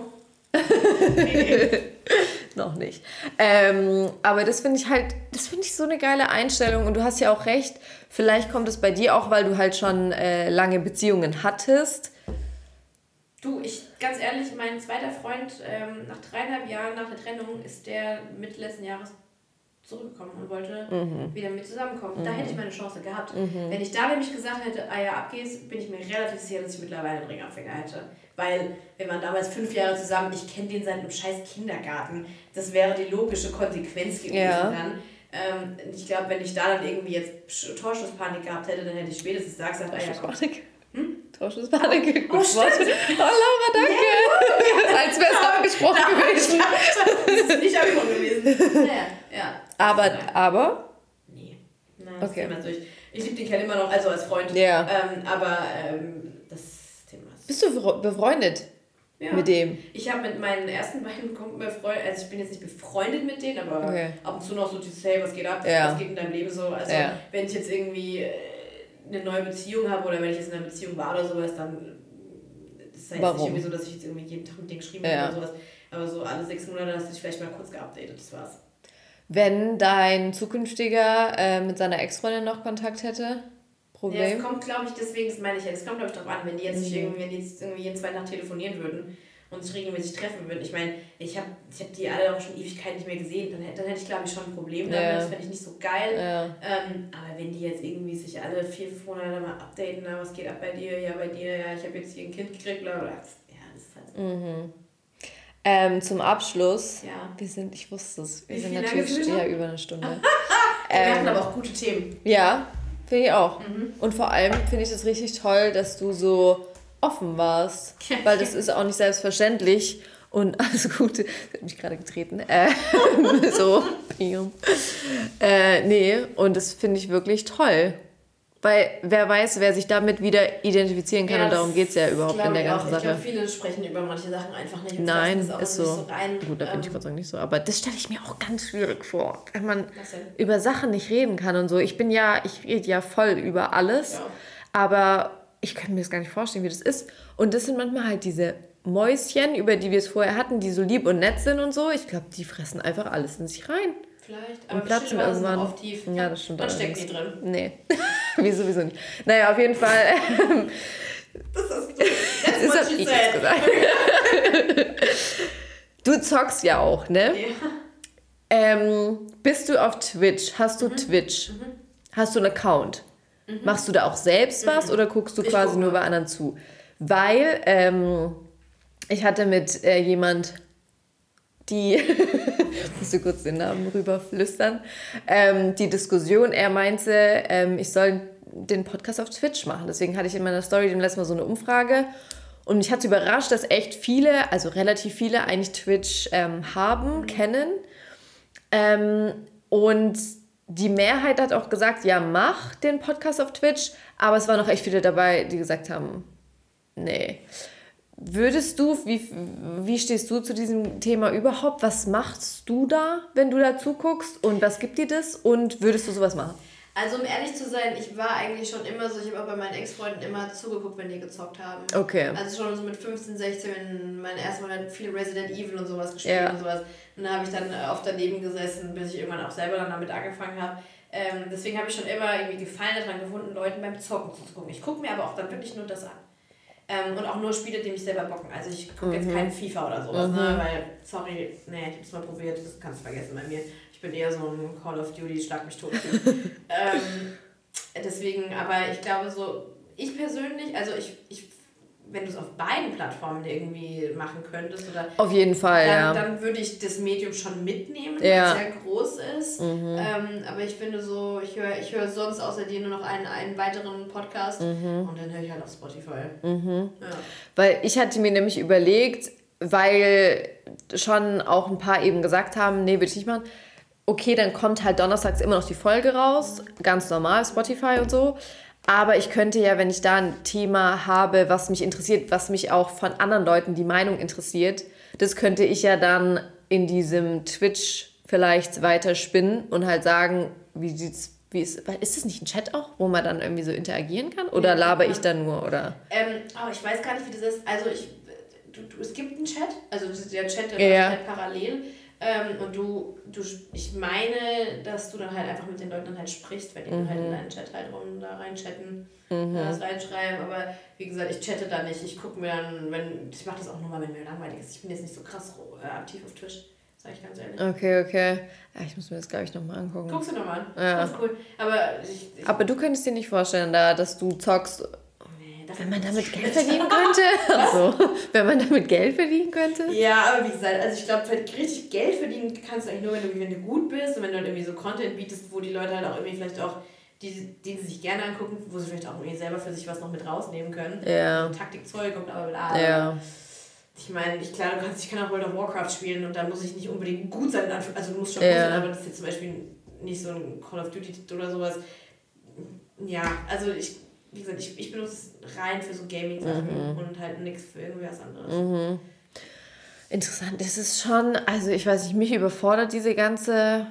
Noch nicht. Ähm, aber das finde ich halt, das finde ich so eine geile Einstellung. Und du hast ja auch recht, vielleicht kommt es bei dir auch, weil du halt schon äh, lange Beziehungen hattest. Du, ich, ganz ehrlich, mein zweiter Freund, ähm, nach dreieinhalb Jahren nach der Trennung, ist der Mitte letzten Jahres zurückgekommen und wollte Mhm. wieder mit zusammenkommen. Da hätte ich meine Chance gehabt. Wenn ich da nämlich gesagt hätte, ah ja, abgehst, bin ich mir relativ sicher, dass ich mittlerweile einen Ringabfinger hätte. Weil wir waren damals fünf Jahre zusammen, ich kenne den seit einem scheiß Kindergarten. Das wäre die logische Konsequenz gewesen Ja. dann. Ähm, ich glaube, wenn ich da dann irgendwie jetzt Sch- Torschusspanik gehabt hätte, dann hätte ich spätestens da gesagt, ah ja, komm, Torschusspanik. Torschusspanik. Oh, stimmt. Oh, Laura, danke. Als wäre es abgesprochen gewesen. das ist nicht Abgrund gewesen. Naja, ja. Aber, Nein. aber, Nee. Nein, das Okay. Thema ist durch. Ich liebe den Kerl immer noch, also als Freund. Ja. Ähm, aber ähm, das Thema ist. bist du befre- befreundet Ja. mit dem? Ich habe mit meinen ersten beiden Kumpel befreundet, also ich bin jetzt nicht befreundet mit denen, aber Okay. ab und zu noch so dieses, hey, was geht ab? Ja. Was geht in deinem Leben so? Also Ja. wenn ich jetzt irgendwie äh, eine neue Beziehung habe oder wenn ich jetzt in einer Beziehung war oder sowas, dann ist es jetzt nicht irgendwie so, dass ich jetzt irgendwie jeden Tag mit denen geschrieben Ja. habe oder sowas. Aber so alle sechs Monate hast du dich vielleicht mal kurz geupdatet, das war's. Wenn dein zukünftiger äh, mit seiner Ex-Freundin noch Kontakt hätte? Problem. Ja, es kommt, glaube ich, deswegen, das meine ich ja, es kommt, glaube ich, darauf an, wenn die jetzt mhm. nicht irgendwie, wenn die jetzt irgendwie jeden zweiten Tag telefonieren würden und sich regelmäßig treffen würden. Ich meine, ich habe ich hab die alle auch schon Ewigkeit nicht mehr gesehen, dann, dann hätte ich, glaube ich, schon ein Problem damit. Ja. Das fände ich nicht so geil. Ja. Ähm, aber wenn die jetzt irgendwie sich alle vier, fünf Monate mal updaten, na, was geht ab bei dir, ja, bei dir, ja, ich habe jetzt hier ein Kind gekriegt, bla, bla, ja, das ist halt so. Mhm. Ähm, zum Abschluss, ja. wir sind, ich wusste es, wir Wie sind natürlich ja über eine Stunde. wir ähm, hatten aber auch gute Themen. Ja, finde ich auch. Mhm. Und vor allem finde ich es richtig toll, dass du so offen warst, weil das ist auch nicht selbstverständlich. Und alles Gute, das hat mich gerade getreten. Äh, so, äh, nee, und das finde ich wirklich toll. Weil wer weiß, wer sich damit wieder identifizieren kann ja, und darum geht es ja überhaupt in der ganzen Sache. Ich glaube, viele sprechen über manche Sachen einfach nicht. Nein, ist so. so Gut, da ähm, bin ich Gott sei Dank nicht so. Aber das stelle ich mir auch ganz schwierig vor, wenn man über Sachen nicht reden kann und so. Ich bin ja, ich rede ja voll über alles, ja. aber ich könnte mir das gar nicht vorstellen, wie das ist. Und das sind manchmal halt diese Mäuschen, über die wir es vorher hatten, die so lieb und nett sind und so. Ich glaube, die fressen einfach alles in sich rein. Vielleicht, aber und platzen irgendwann. Auf tief. Ja, das stimmt. Dann steckt die drin. Nee, wie sowieso nicht. Naja, auf jeden Fall. das ist, das ist ich gesagt. du zockst ja auch, ne? Ja. Ähm, bist du auf Twitch? Hast du mhm. Twitch? Mhm. Hast du einen Account? Mhm. Machst du da auch selbst was mhm. oder guckst du ich quasi guck nur bei anderen zu? Weil ähm, ich hatte mit äh, jemand, die, musst du kurz den Namen rüberflüstern, ähm, die Diskussion, er meinte, ähm, ich soll den Podcast auf Twitch machen. Deswegen hatte ich in meiner Story dem letzten Mal so eine Umfrage. Und mich hat überrascht, dass echt viele, also relativ viele, eigentlich Twitch ähm, haben, mhm. kennen. Ähm, und die Mehrheit hat auch gesagt, ja, mach den Podcast auf Twitch, aber es waren noch echt viele dabei, die gesagt haben, nee. Würdest du, wie, wie stehst du zu diesem Thema überhaupt? Was machst du da, wenn du da zuguckst und was gibt dir das und würdest du sowas machen? Also um ehrlich zu sein, ich war eigentlich schon immer so, ich habe auch bei meinen Ex-Freunden immer zugeguckt, wenn die gezockt haben. Okay. Also schon so mit 15, 16, wenn mein erstes Mal viel Resident Evil und sowas gespielt ja. und sowas. Und da habe ich dann oft daneben gesessen, bis ich irgendwann auch selber dann damit angefangen habe. Ähm, deswegen habe ich schon immer irgendwie Gefallen daran gefunden, Leuten beim Zocken zuzugucken. Ich gucke mir aber auch dann wirklich nur das an. Ähm, und auch nur Spiele, die mich selber bocken. Also ich gucke mhm. jetzt keinen FIFA oder sowas, ne? mhm. ne? Weil, sorry, nee, ich hab's mal probiert, das kannst du vergessen bei mir. Ich bin eher so ein Call of Duty, schlag mich tot. ähm, deswegen, aber ich glaube so, ich persönlich, also ich, ich wenn du es auf beiden Plattformen irgendwie machen könntest oder auf jeden Fall dann, ja dann würde ich das Medium schon mitnehmen ja. weil es sehr groß ist mhm. ähm, aber ich finde so ich höre ich höre sonst außer dir nur noch einen, einen weiteren Podcast mhm. und dann höre ich halt auf Spotify mhm. ja. weil ich hatte mir nämlich überlegt weil schon auch ein paar eben gesagt haben nee würde ich nicht machen okay, dann kommt halt donnerstags immer noch die Folge raus, ganz normal, Spotify und so. Aber ich könnte ja, wenn ich da ein Thema habe, was mich interessiert, was mich auch von anderen Leuten die Meinung interessiert, das könnte ich ja dann in diesem Twitch vielleicht weiter spinnen und halt sagen, wie sieht's wie ist, ist das nicht ein Chat auch, wo man dann irgendwie so interagieren kann? Oder ja, laber ich dann nur? Oder? Ähm, oh, ich weiß gar nicht, wie das ist. Also ich, du, du, es gibt einen Chat, also der Chat, der ja. halt parallel. Ähm, und du, du, ich meine, dass du dann halt einfach mit den Leuten halt sprichst, wenn die mhm. dann halt in deinen Chat halt rum da reinchatten, mhm. das reinschreiben. Aber wie gesagt, ich chatte da nicht. Ich gucke mir dann, wenn, ich mache das auch nur mal, wenn mir langweilig ist. Ich bin jetzt nicht so krass äh, aktiv auf Twitch. Sag ich ganz ehrlich. Okay, okay. Ja, ich muss mir das, glaube ich, nochmal angucken. Guckst du nochmal an? Ja. Das ist cool. Aber, ich, ich Aber du könntest dir nicht vorstellen, da, dass du zockst wenn man damit Geld verdienen könnte? Also, wenn man damit Geld verdienen könnte? Ja, aber wie gesagt, also ich glaube, richtig Geld verdienen kannst du eigentlich nur, wenn du, wenn du gut bist und wenn du halt irgendwie so Content bietest, wo die Leute halt auch irgendwie vielleicht auch, die, die sie sich gerne angucken, wo sie vielleicht auch irgendwie selber für sich was noch mit rausnehmen können. Ja. Taktikzeug und bla bla bla. Ja. Ich meine, ich, klar, du kannst, ich kann auch World of Warcraft spielen und da muss ich nicht unbedingt gut sein, also du musst schon gut sein, aber das ist jetzt zum Beispiel nicht so ein Call of Duty oder sowas. Ja, also ich wie gesagt, ich, ich benutze es rein für so Gaming-Sachen mhm. und halt nichts für irgendwas anderes. Mhm. Interessant, das ist schon, also ich weiß nicht, mich überfordert diese ganze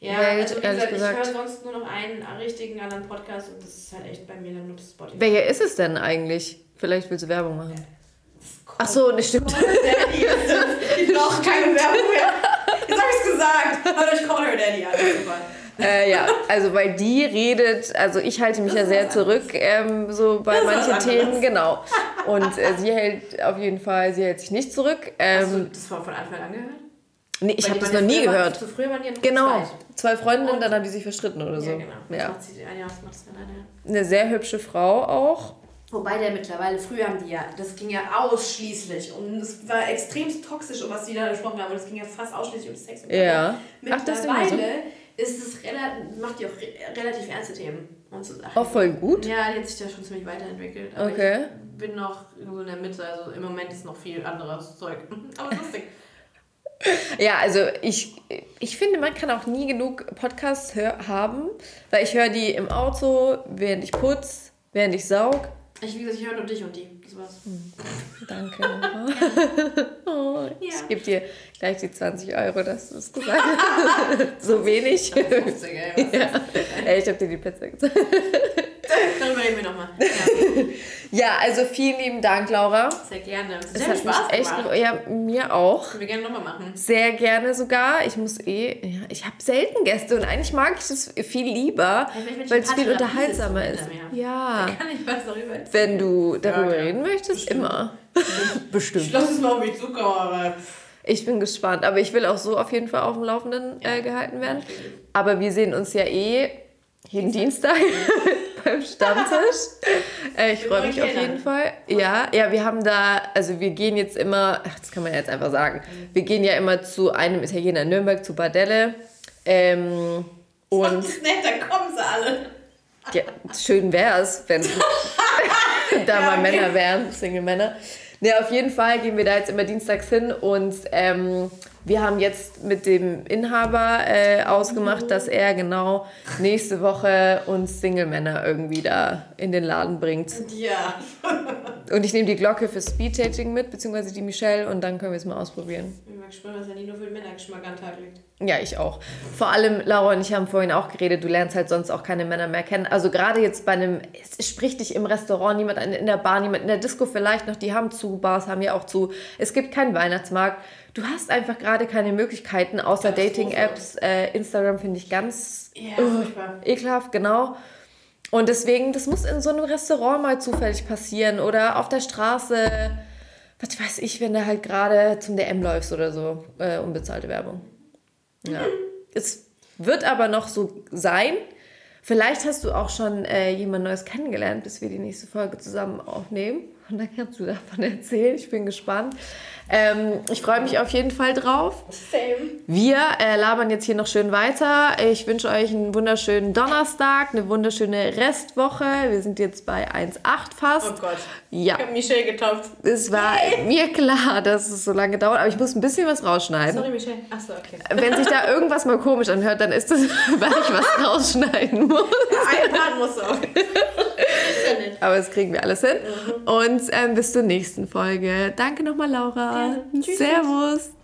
ja, Welt, also wie gesagt, gesagt. ich höre sonst nur noch einen richtigen anderen Podcast und das ist halt echt bei mir dann nur Spotify. Welcher ist es denn eigentlich? Vielleicht willst du Werbung machen. Ja. Ach so, nicht stimmt. ich brauche keine Werbung mehr. Jetzt habe ich es gesagt. Hört euch Call Her Daddy an. Äh, ja, also weil die redet, also ich halte mich ja sehr zurück, ähm, so bei manchen Themen, genau. Und äh, sie hält auf jeden Fall, sie hält sich nicht zurück. Ähm, Hast du das war von Anfang an gehört? nee, ich habe das noch nie gehört. So früher waren die Genau, zwei Freundinnen, Und- dann haben die sich verstritten oder so. Ja, genau. Das Ja. das. Eine sehr hübsche Frau auch. Wobei der mittlerweile, früher haben die ja, das ging ja ausschließlich und es war extrem toxisch, um was die da gesprochen haben und es ging ja fast ausschließlich um Sex. Und Ja. Ach, Mittlerweile das ist es relativ, macht die auch re relativ ernste Themen und so Sachen. Auch voll gut. Ja, die hat sich da schon ziemlich weiterentwickelt. Aber Okay. ich bin noch so in der Mitte, also im Moment ist noch viel anderes Zeug. Aber lustig. Ja, also ich, ich finde, man kann auch nie genug Podcasts hör, haben, weil ich höre die im Auto, während ich putz, während ich saug. Ich, wie gesagt, ich höre nur dich und die. Das war's. Danke. oh, Ja. Ich gebe dir gleich die 20 Euro, dass du es gesagt hast. so wenig. 50, ey. ja. Ey, ich habe dir die Pizza gezeigt. Darüber reden wir nochmal. Ja, Ja, also vielen lieben Dank, Laura. sehr gerne. Es Sehr hat viel Spaß mich echt gemacht. ge- Ja, mir auch. Können wir gerne nochmal machen. Sehr gerne sogar. Ich muss eh, ja, ich habe selten Gäste und eigentlich mag ich das viel lieber, ich weil es viel unterhaltsamer ist. Ja. Kann ich was darüber erzählen? Wenn du darüber reden möchtest, immer. Ich Bestimmt. lasse es mal um mich Zucker, aber. Ich bin gespannt, aber ich will auch so auf jeden Fall auf dem Laufenden äh, gehalten werden. Aber wir sehen uns ja eh jeden Dienstag beim Stammtisch. Äh, ich freue mich auf jeden Fall. Ja, ja, wir haben da, also wir gehen jetzt immer, ach, das kann man jetzt einfach sagen, wir gehen ja immer zu einem Italiener in Nürnberg, zu Bardelle. Ähm, Und das ist nett, dann kommen sie alle. ja, schön wäre es, wenn da mal okay. Männer wären, Single-Männer. Ne, auf jeden Fall gehen wir da jetzt immer dienstags hin und ähm, wir haben jetzt mit dem Inhaber äh, ausgemacht, dass er genau nächste Woche uns Single-Männer irgendwie da in den Laden bringt. Ja. Und ich nehme die Glocke für Speed-Dating mit, beziehungsweise die Michelle und dann können wir es mal ausprobieren. Ich bin mal gespannt, was er nicht nur für den Männergeschmack an den Tag legt. Ja, ich auch. Vor allem, Laura und ich haben vorhin auch geredet, du lernst halt sonst auch keine Männer mehr kennen. Also gerade jetzt bei einem, es spricht dich im Restaurant niemand an, in der Bar, niemand in der Disco vielleicht noch, die haben zu, Bars haben ja auch zu. Es gibt keinen Weihnachtsmarkt. Du hast einfach gerade keine Möglichkeiten, außer. Dating-Apps. Äh, Instagram finde ich ganz Ja, furchtbar. ekelhaft, genau. Und deswegen, das muss in so einem Restaurant mal zufällig passieren oder auf der Straße, was weiß ich, wenn du halt gerade zum DM läufst oder so, äh, unbezahlte Werbung. Ja. Es wird aber noch so sein. Vielleicht hast du auch schon äh, jemand Neues kennengelernt, bis wir die nächste Folge zusammen aufnehmen. Und dann kannst du davon erzählen. Ich bin gespannt. Ähm, ich freue mich auf jeden Fall drauf. Same. Wir äh, labern jetzt hier noch schön weiter. Ich wünsche euch einen wunderschönen Donnerstag, eine wunderschöne Restwoche. Wir sind jetzt bei 1,8 fast. Oh Gott. Ja, Ich habe Michelle getopft. es war mir klar, dass es so lange dauert, aber ich muss ein bisschen was rausschneiden. Sorry, Michelle. Achso, okay. Wenn sich da irgendwas mal komisch anhört, dann ist das, weil ich was rausschneiden muss. Ein Part muss auch. ja. Aber das kriegen wir alles hin. Und ähm, bis zur nächsten Folge. Danke nochmal, Laura. Gerne. Tschüss. Servus.